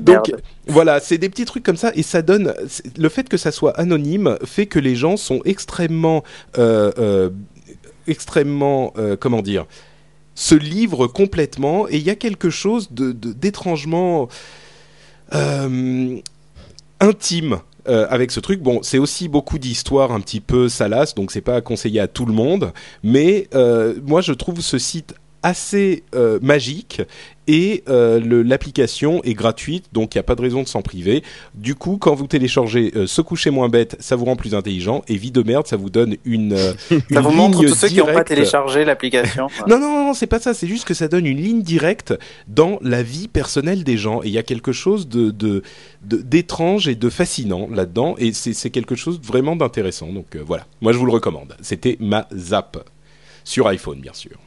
Donc voilà, c'est des petits trucs comme ça et ça donne le fait que ça soit anonyme fait que les gens sont extrêmement euh, euh, extrêmement euh, comment dire se livrent complètement et il y a quelque chose de d'étrangement intime euh, avec ce truc. Bon, c'est aussi beaucoup d'histoires un petit peu salaces, donc c'est pas conseillé à tout le monde. Mais euh, moi, je trouve ce site assez euh, magique et euh, l'application est gratuite, donc il n'y a pas de raison de s'en priver. Du coup, quand vous téléchargez euh, Se coucher moins bête, ça vous rend plus intelligent et Vie de merde, ça vous donne une, euh, une Ça vous montre ligne tous ceux qui n'ont pas téléchargé l'application. Non, non, non, non, c'est pas ça. C'est juste que ça donne une ligne directe dans la vie personnelle des gens. Et il y a quelque chose de d'étrange et de fascinant là-dedans. Et c'est quelque chose vraiment d'intéressant. Donc euh, voilà, moi je vous le recommande. C'était ma zap sur iPhone, bien sûr.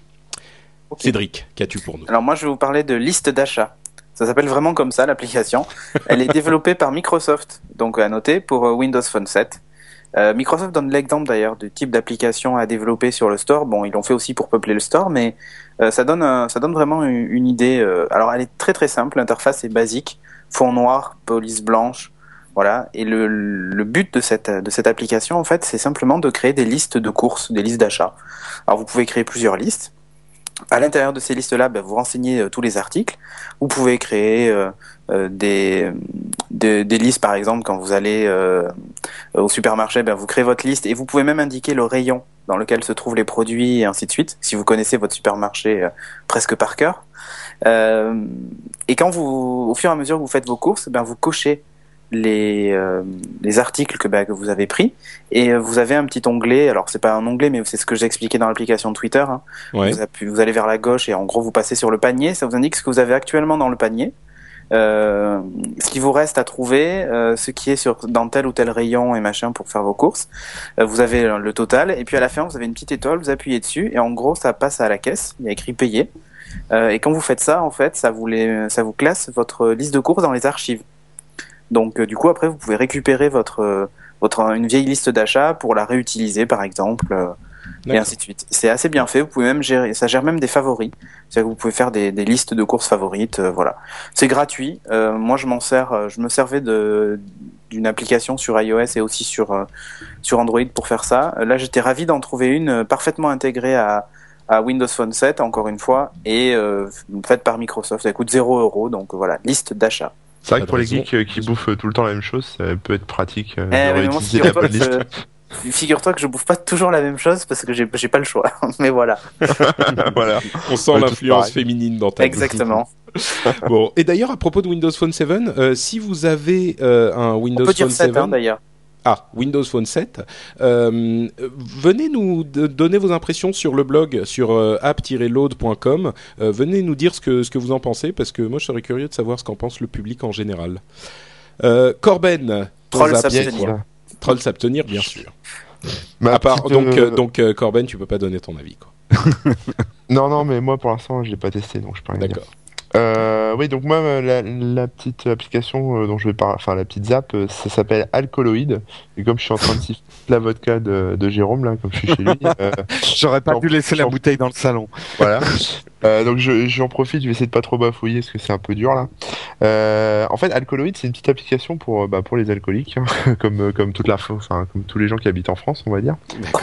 Cédric, qu'as-tu pour nous? Alors moi, je vais vous parler de liste d'achat. Ça s'appelle vraiment comme ça, l'application. Elle est développée par Microsoft, donc à noter, pour euh, Windows Phone 7. Euh, Microsoft donne l'exemple d'ailleurs du type d'application à développer sur le store. Bon, ils l'ont fait aussi pour peupler le store, mais euh, ça donne ça donne vraiment une, une idée. alors, elle est très très simple. L'interface est basique, fond noir, police blanche, voilà. Et le, le but de cette de cette application, en fait, c'est simplement de créer des listes de courses, des listes d'achats. Alors, vous pouvez créer plusieurs listes. À l'intérieur de ces listes-là, ben, vous renseignez euh, tous les articles. Vous pouvez créer euh, euh, des, des listes, par exemple, quand vous allez au supermarché, ben, vous créez votre liste et vous pouvez même indiquer le rayon dans lequel se trouvent les produits et ainsi de suite, si vous connaissez votre supermarché presque par cœur. Et quand vous, au fur et à mesure que vous faites vos courses, ben, vous cochez les, euh, les articles que, ben, que vous avez pris et euh, vous avez un petit onglet. Alors c'est pas un onglet, mais c'est ce que j'ai expliqué dans l'application Twitter. hein. Ouais. Vous allez vers la gauche et en gros vous passez sur le panier. Ça vous indique ce que vous avez actuellement dans le panier, euh, ce qui vous reste à trouver, euh, ce qui est sur dans tel ou tel rayon et machin pour faire vos courses. Euh, vous avez le total et puis à la fin vous avez une petite étoile, vous appuyez dessus et en gros ça passe à la caisse. Il y a écrit payer. Euh, et quand vous faites ça, en fait, ça vous les, ça vous classe votre liste de courses dans les archives. Donc euh, du coup après vous pouvez récupérer votre euh, votre une vieille liste d'achat pour la réutiliser par exemple. euh, et ainsi de suite. C'est assez bien fait. Vous pouvez même gérer, ça gère même des favoris. C'est-à-dire que vous pouvez faire des, des listes de courses favorites. euh, voilà. C'est gratuit. Euh, moi, je m'en sers. Je me servais de d'une application sur iOS et aussi sur euh, sur Android pour faire ça. Euh, Là, j'étais ravi d'en trouver une euh, parfaitement intégrée à à Windows Phone 7, encore une fois, et euh, faite par Microsoft. Ça coûte 0 euros, donc voilà, liste d'achat. C'est vrai que pour les raison. geeks euh, qui bouffent tout le temps la même chose, ça peut être pratique euh, Eh, figure-toi que, je- figure-toi que je bouffe pas toujours la même chose parce que j'ai pas le choix. Mais voilà, voilà. On sent l'influence féminine dans ta vie. exactement. Bon, et d'ailleurs à propos de Windows Phone 7, euh, si vous avez euh, un Windows On peut dire Phone 7 7, hein, d'ailleurs. Ah Windows Phone 7, euh, venez nous donner vos impressions sur le blog sur euh, app-load.com. Euh, venez nous dire ce que ce que vous en pensez parce que moi je serais curieux de savoir ce qu'en pense le public en général. Euh, Corben, Troll s'abstenir. Troll s'abstenir, bien sûr. Ma à part petite, donc euh, euh, donc euh, Corben, tu peux pas donner ton avis quoi. Non, non, mais moi pour l'instant, je l'ai pas testé, donc je peux rien dire. D'accord. Euh, oui, donc moi, euh, la, la petite application euh, dont je vais parler, enfin la petite zap, euh, ça s'appelle Alcoloid. Et comme je suis en train de siffler la vodka de, de Jérôme, là, comme je suis chez lui, euh, J'aurais pas dû laisser la bouteille dans le salon. voilà. Euh, donc je- j'en profite, je vais essayer de pas trop bafouiller parce que c'est un peu dur là. Euh, en fait, Alcoloid, c'est une petite application pour euh, bah, pour les alcooliques, hein, comme comme toute la France, enfin comme tous les gens qui habitent en France, on va dire.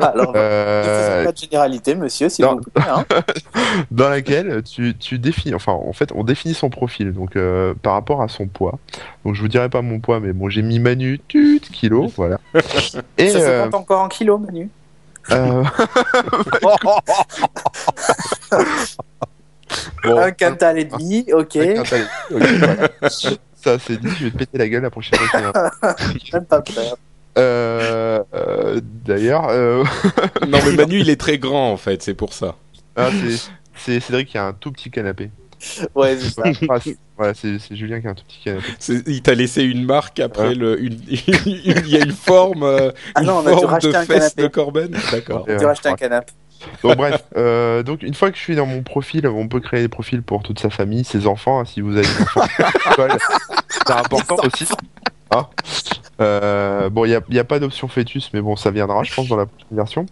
Alors, ne Euh, pas de généralité, monsieur, non. vous plaît. Hein. dans laquelle tu, tu définis, enfin en fait on définit son profil donc par rapport à son poids. Donc je vous dirai pas mon poids, mais bon j'ai mis Manu tut kilos, voilà. Et Ça se compte encore en kilos, Manu? Euh, bon, Un quintal et demi, ok. un quintal. Ok, voilà. Ça c'est dit, je vais te péter la gueule la prochaine fois. Même pas peur. Euh, euh, D'ailleurs, euh, non mais Manu il est très grand en fait, c'est pour ça. ah, c'est- c'est Cédric qui a un tout petit canapé. Ouais, c'est ça. Enfin, c'est- Julien qui a un tout petit canapé. Il t'a laissé une marque après Ouais. le. une- une- Il y a une forme, euh, Ah une non, on a forme de fesse de Corben. D'accord. Tu euh, racheter un canapé. Donc bref, euh, donc une fois que je suis dans mon profil, on peut créer des profils pour toute sa famille, ses enfants, hein, si vous avez des enfants. à l'école. c'est important aussi. Hein Euh, bon, il n'y a, y a pas d'option fœtus, mais bon, ça viendra, je pense, dans la prochaine version.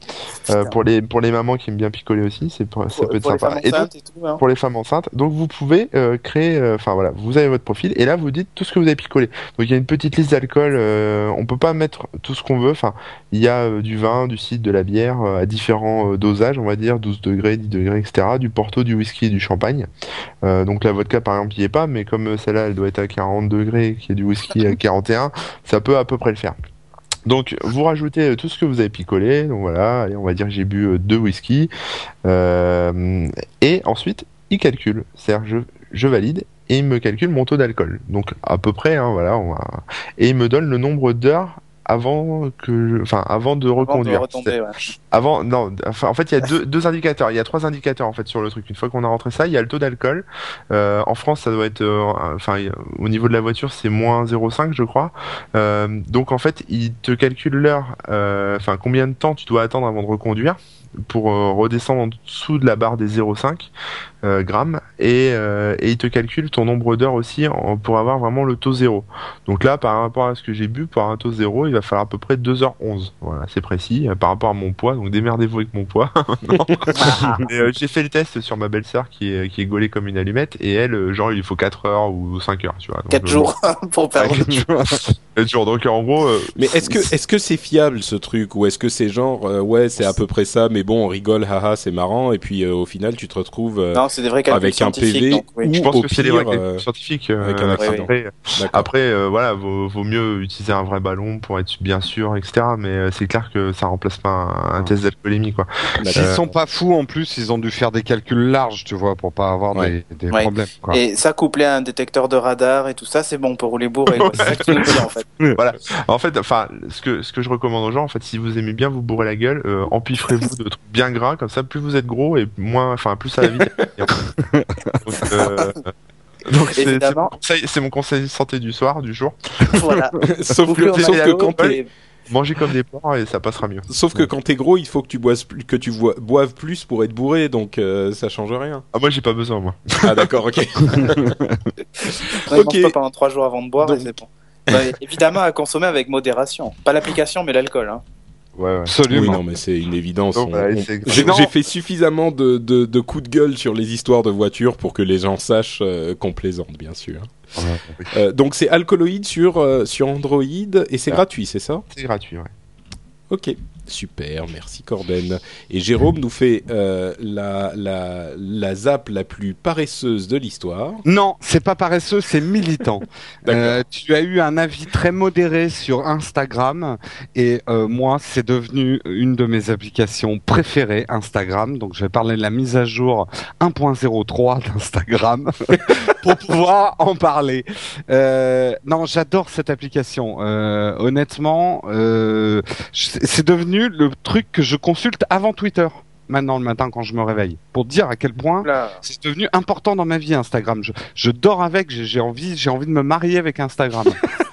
Euh, pour les pour les mamans qui aiment bien picoler aussi, c'est ça Pour, peut être sympa. femmes Et donc, enceintes et tout. Hein. pour les femmes enceintes. Donc vous pouvez euh, créer, euh, enfin voilà, vous avez votre profil et là vous dites tout ce que vous avez picolé. Donc il y a une petite liste d'alcool. euh, on peut pas mettre tout ce qu'on veut. Enfin, il y a euh, du vin, du cidre, de la bière euh, à différents euh, dosages, on va dire 12 degrés, 10 degrés, etc. Du porto, du whisky, et du champagne. Euh, donc la vodka par exemple, il y est pas, mais comme euh, celle-là, elle doit être à 40 degrés, qu'il y a du whisky à 41, ça peut à peu près le faire. Donc vous rajoutez euh, tout ce que vous avez picolé, donc voilà, allez, on va dire j'ai bu euh, deux whisky, euh, et ensuite il calcule, c'est-à-dire je, je valide et il me calcule mon taux d'alcool, donc à peu près, hein, voilà, on va... et il me donne le nombre d'heures avant que, enfin avant de Avant de reconduire. retomber, ouais. Avant, non, enfin, en fait, il y a deux, deux indicateurs. Il y a trois indicateurs, en fait, sur le truc. Une fois qu'on a rentré ça, il y a le taux d'alcool. Euh, en France, ça doit être, euh, enfin, au niveau de la voiture, c'est moins 0,5, je crois. Euh, donc, en fait, il te calcule l'heure, euh, enfin, combien de temps tu dois attendre avant de reconduire pour euh, redescendre en dessous de la barre des 0,5 euh, grammes et, euh, et il te calcule ton nombre d'heures aussi en- pour avoir vraiment le taux zéro. Donc là, par rapport à ce que j'ai bu, pour un taux zéro, il va falloir à peu près 2h11. Voilà, c'est précis euh, par rapport à mon poids. Donc démerdez-vous avec mon poids. Euh, j'ai fait le test sur ma belle-sœur qui est, qui est gaulée comme une allumette et elle, genre, il faut 4 heures ou 5 heures, tu vois. Donc, 4 euh, jours pour Ouais, perdre. quatre jours. Quatre jours. Donc en gros, euh, Mais est-ce que est-ce que c'est fiable ce truc ou est-ce que c'est genre euh, ouais c'est à peu près ça mais bon on rigole haha c'est marrant et puis euh, au final tu te retrouves euh, Non, c'est des vrais calculs Avec un scientifiques, PV donc, oui. ou- je pense au que c'est les pire, vrais calculs euh, scientifiques. euh, avec un accident. après, euh, voilà, vaut, vaut mieux utiliser un vrai ballon pour être bien sûr, etc. Mais c'est clair que ça remplace pas un, un test d'alcoolémie, quoi. S'ils Euh, sont pas fous en plus, ils ont dû faire des calculs larges, tu vois, pour pas avoir Ouais. des, des Ouais. problèmes. Quoi. Et ça couplé à un détecteur de radar et tout ça, c'est bon pour rouler bourré. quoi. C'est ça que tu nous dis en fait. En fait, enfin, ce que ce que je recommande aux gens, en fait, si vous aimez bien vous bourrer la gueule, euh, empiffrez-vous de trucs bien gras, comme ça, plus vous êtes gros et moins, enfin, plus ça va vite. donc, euh, donc c'est- mon conseil- c'est mon conseil santé du soir, du jour. Voilà. sauf que sauf quand t'es- Mangez comme des porcs et ça passera mieux. sauf que quand t'es gros il faut que tu boives plus que tu boives plus pour être bourré donc euh, ça change rien. Ah, moi, j'ai pas besoin, moi. Ah d'accord ok. Ok. pas pendant 3 jours avant de boire Donc- et c'est bon. Bah, évidemment à consommer avec modération. Pas l'application mais l'alcool. Hein. Ouais, ouais. Oui Absolument. non mais c'est une évidence. Donc, On- voilà, on- c'est- J'ai fait suffisamment de, de, de coups de gueule sur les histoires de voitures pour que les gens sachent euh, qu'on plaisante bien sûr. Euh, donc c'est alcooloïde sur euh, sur Android et c'est Ah. gratuit c'est ça? C'est gratuit, ouais. Ok, super, merci Corben. Et Jérôme nous fait euh, la, la, la zap la plus paresseuse de l'histoire. Non, c'est pas paresseux, c'est militant. Euh, tu as eu un avis très modéré sur Instagram et euh, moi, c'est devenu une de mes applications préférées, Instagram. Donc, je vais parler de la mise à jour 1.03 d'Instagram pour pouvoir en parler. Non, j'adore cette application. Honnêtement, c'est devenu le truc que je consulte avant Twitter. Maintenant le matin quand je me réveille, pour dire à quel point c'est devenu important dans ma vie Instagram. Je, je dors avec, j'ai envie, j'ai envie de me marier avec Instagram.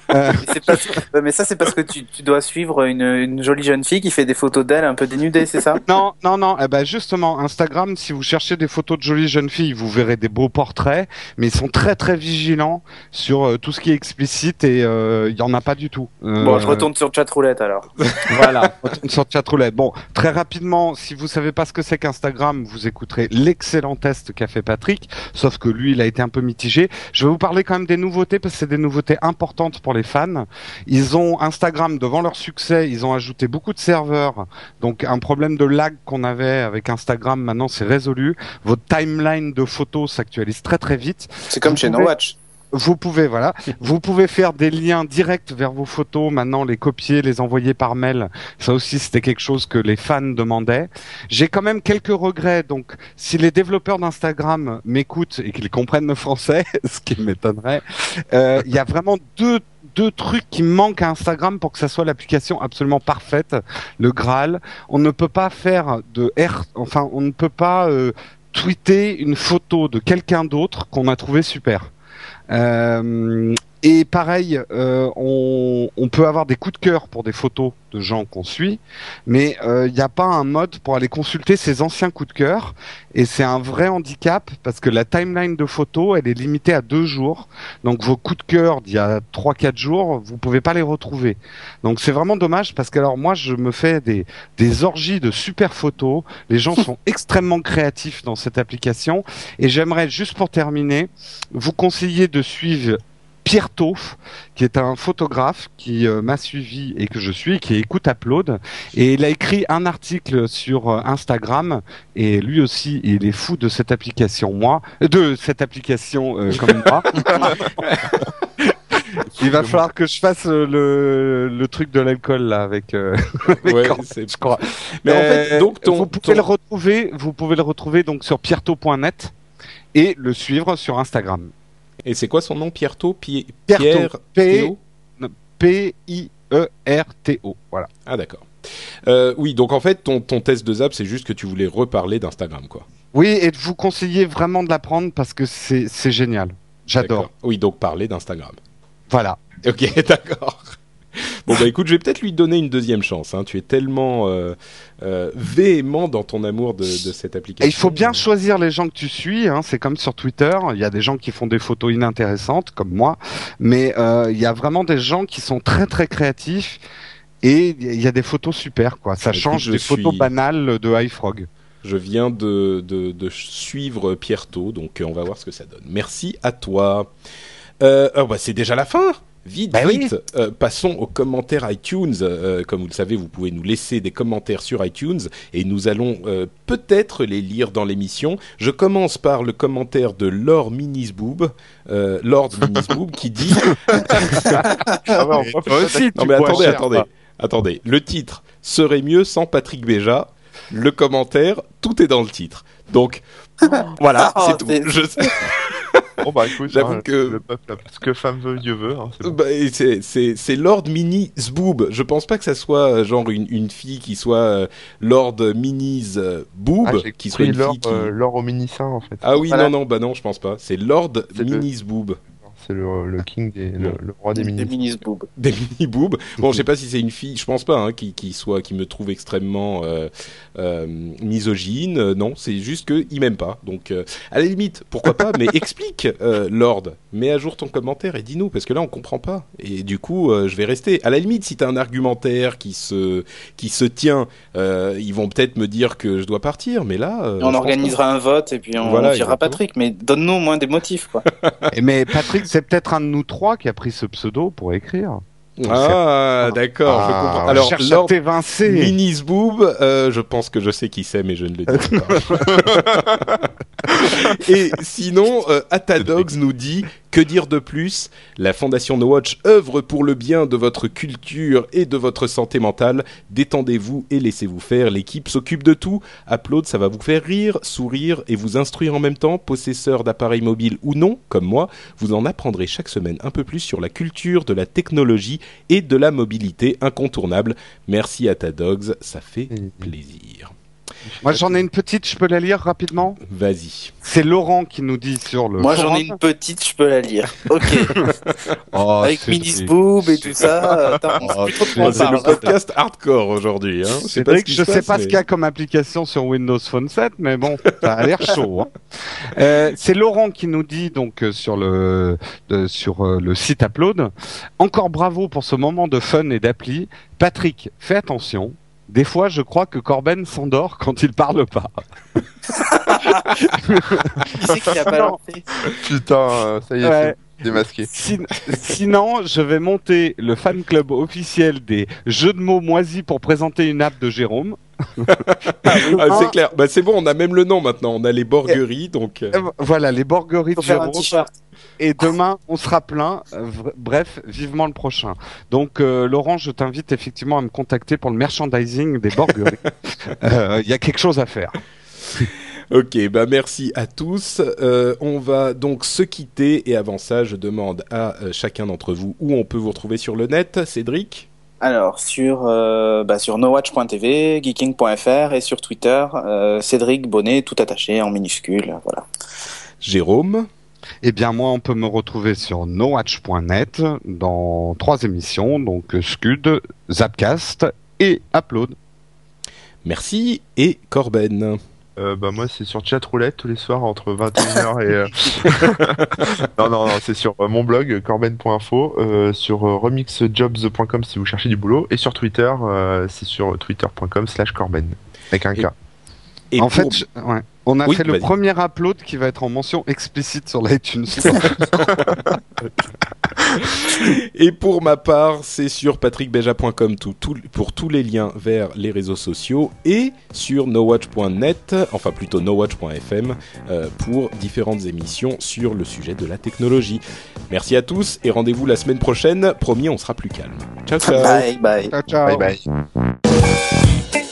Parce- Ouais, mais ça, c'est parce que tu, tu dois suivre une, une jolie jeune fille qui fait des photos d'elle un peu dénudée, c'est ça? Non, non, non. Eh ben justement, Instagram, si vous cherchez des photos de jolies jeunes filles, vous verrez des beaux portraits, mais ils sont très très vigilants sur euh, tout ce qui est explicite et euh, il y en a pas du tout. Euh, Bon, je retourne sur chatroulette alors. Voilà, on retourne sur chatroulette. Bon, très rapidement, si vous savez pas ce que c'est qu'Instagram, vous écouterez l'excellent test qu'a fait Patrick, sauf que lui, il a été un peu mitigé. Je vais vous parler quand même des nouveautés parce que c'est des nouveautés importantes pour les fans. Ils ont Instagram devant leur succès, ils ont ajouté beaucoup de serveurs. Donc un problème de lag qu'on avait avec Instagram, maintenant c'est résolu. Votre timeline de photos s'actualise très très vite. C'est comme Vous chez No pouvez- Watch. Vous pouvez, voilà, vous pouvez faire des liens directs vers vos photos, maintenant les copier, les envoyer par mail. Ça aussi, c'était quelque chose que les fans demandaient. J'ai quand même quelques regrets, donc si les développeurs d'Instagram m'écoutent et qu'ils comprennent le français, ce qui m'étonnerait, euh, il y a vraiment deux deux trucs qui manquent à Instagram pour que ça soit l'application absolument parfaite, le Graal. On ne peut pas faire de R, enfin, on ne peut pas euh, tweeter une photo de quelqu'un d'autre qu'on a trouvé super. Euh, et pareil, euh, on, on peut avoir des coups de cœur pour des photos de gens qu'on suit, mais euh, il n'y a pas un mode pour aller consulter ses anciens coups de cœur. Et c'est un vrai handicap parce que la timeline de photos, elle est limitée à deux jours. Donc vos coups de cœur d'il y a trois quatre jours, vous pouvez pas les retrouver. Donc c'est vraiment dommage parce que alors moi je me fais des des orgies de super photos. Les gens sont extrêmement créatifs dans cette application et j'aimerais juste pour terminer vous conseiller de suivre Pierre Tauf, qui est un photographe qui euh, m'a suivi et que je suis, qui écoute Upload, et il a écrit un article sur euh, Instagram, et lui aussi, il est fou de cette application, moi, de cette application euh, comme moi. Il va falloir que je fasse euh, le, le truc de l'alcool là avec. euh, avec Ouais, Corbin, c'est- je crois. Mais en fait, donc ton, vous pouvez ton- le retrouver, vous pouvez le retrouver donc sur pierto.net et le suivre sur Instagram. Et c'est quoi son nom, Pierto Pi- Pierto. Pierre P I E R T O. Voilà. Ah d'accord. Euh, oui, donc en fait, ton, ton test de zap, c'est juste que tu voulais reparler d'Instagram, quoi. Oui, et de vous conseiller vraiment de l'apprendre parce que c'est génial. J'adore. Oui, donc parler d'Instagram. Voilà. Ok, d'accord. Bon bah écoute, je vais peut-être lui donner une deuxième chance. Hein. Tu es tellement euh, euh, véhément dans ton amour de, de cette Et application. il faut bien choisir les gens que tu suis. Hein. C'est comme sur Twitter. Il y a des gens qui font des photos inintéressantes, comme moi, mais euh, il y a vraiment des gens qui sont très très créatifs. Et il y a des photos super, quoi. Ça Écoute, change des photos banales de iFrog. Je viens de, de, de suivre Pierto, donc euh, on va voir ce que ça donne. Merci à toi. Euh, oh, bah, c'est déjà la fin. Vite, oui. vite. Euh, passons aux commentaires iTunes. Euh, comme vous le savez, vous pouvez nous laisser des commentaires sur iTunes et nous allons euh, peut-être les lire dans l'émission. Je commence par le commentaire de Lord Minisboob, euh, Lord Minisboob qui dit Ah aussi, Non mais attendez, attendez, attendez. Le titre serait mieux sans Patrick Béja. Le commentaire, tout est dans le titre. Donc voilà, Oh, c'est tout. c'est- Je sais. Bon bah écoute, J'avoue hein, que- le peuple, ce que femme veut, Dieu veut. hein, c'est bon. Bah, c'est c'est c'est Lord Mini Zboob. Je pense pas que ça soit euh, genre une une fille qui soit euh, Lord Minis Boob, Ah, qui soit une l'or, fille qui. euh, l'or au mini-sein en fait. Ah oui, Voilà. non, non, bah non, je pense pas. C'est Lord Minis Boob. C'est le, le king des, le, Bon. le roi des Des mini. minis boob. Des mini boobs. Bon, je sais pas si c'est une fille, je pense pas, hein, qui, qui soit, qui me trouve extrêmement euh, euh, misogyne. Euh, Non, c'est juste que il m'aime pas. Donc, euh, à la limite, pourquoi pas Mais explique, euh, Lord. Mets à jour ton commentaire et dis-nous, parce que là, on comprend pas. Et du coup, euh, je vais rester. À la limite, si t'as un argumentaire qui se, qui se tient, euh, ils vont peut-être me dire que je dois partir. Mais là, euh, on organisera un vote et puis on, Voilà, on exactement. Patrick. Mais donne-nous au moins des motifs, quoi. Mais Patrick, c'est peut-être un de nous trois qui a pris ce pseudo pour écrire. Ah, d'accord, je Ah, comprends. on Alors, cherche Lord. Minis Boob, euh, je pense que je sais qui c'est, mais je ne le dis pas. Et sinon, euh, Atadogs nous dit que dire de plus? La Fondation No Watch œuvre pour le bien de votre culture et de votre santé mentale. Détendez-vous et laissez-vous faire. L'équipe s'occupe de tout. Upload, ça va vous faire rire, sourire et vous instruire en même temps. Possesseur d'appareils mobiles ou non, comme moi, vous en apprendrez chaque semaine un peu plus sur la culture de la technologie et de la mobilité incontournable. Merci Atadogs, ça fait plaisir. Moi, j'en ai une petite, je peux la lire rapidement Vas-y. C'est Laurent qui nous dit sur le. Moi, j'en ai une petite, je peux la lire. Ok. Oh, Avec Minis Boob et tout ça. On C'est le podcast hardcore aujourd'hui. Hein. Je sais C'est vrai que je sais pas ce mais- qu'il y a comme application sur Windows Phone 7, mais bon, ça a l'air chaud. hein. Euh, c'est Laurent qui nous dit donc euh, sur le de- sur euh, le site Upload. Encore bravo pour ce moment de fun et d'appli. Patrick, fais attention. Des fois, je crois que Corben s'endort quand il parle pas. Qui c'est qui a balancé Putain, euh, ça y est, Ouais. c'est démasqué. Sin- sinon, je vais monter le fan club officiel des jeux de mots moisis pour présenter une app de Jérôme. Ah, c'est clair. Bah, c'est bon, on a même le nom maintenant. On a les borgueries, donc. euh, Euh, Voilà, les borgueries de faire un Jérôme. t-shirt. Et demain, on sera plein. Euh, Bref, vivement le prochain. Donc, euh, Laurent, je t'invite effectivement à me contacter pour le merchandising des borgueries. Euh, Il y a quelque chose à faire. Ok, bah merci à tous. Euh, on va donc se quitter et avant ça, je demande à chacun d'entre vous où on peut vous retrouver sur le net. Cédric? Alors, sur, euh, bah, sur nowatch.tv, geeking.fr et sur Twitter, euh, Cédric Bonnet, tout attaché en minuscule. Voilà. Jérôme? Eh bien, moi, on peut me retrouver sur nowatch.net dans trois émissions, donc Scud, Zapcast et Upload. Merci et Corben. Euh, bah moi c'est sur chatroulette tous les soirs entre 21h et euh, non non non c'est sur euh, mon blog corben.info euh, sur euh, remixjobs.com si vous cherchez du boulot et sur Twitter euh, c'est sur twitter.com slash corben avec un Et- K. Et en pour- fait, je- ouais, on a Oui, fait le premier upload qui va être en mention explicite sur l'iTunes. Et pour ma part, c'est sur patrickbeja.com tout, tout- pour tous les liens vers les réseaux sociaux et sur nowatch.net, enfin plutôt nowatch.fm, euh, pour différentes émissions sur le sujet de la technologie. Merci à tous et rendez-vous la semaine prochaine. Promis, on sera plus calme. Ciao, ciao. Bye, bye. ciao, ciao. bye bye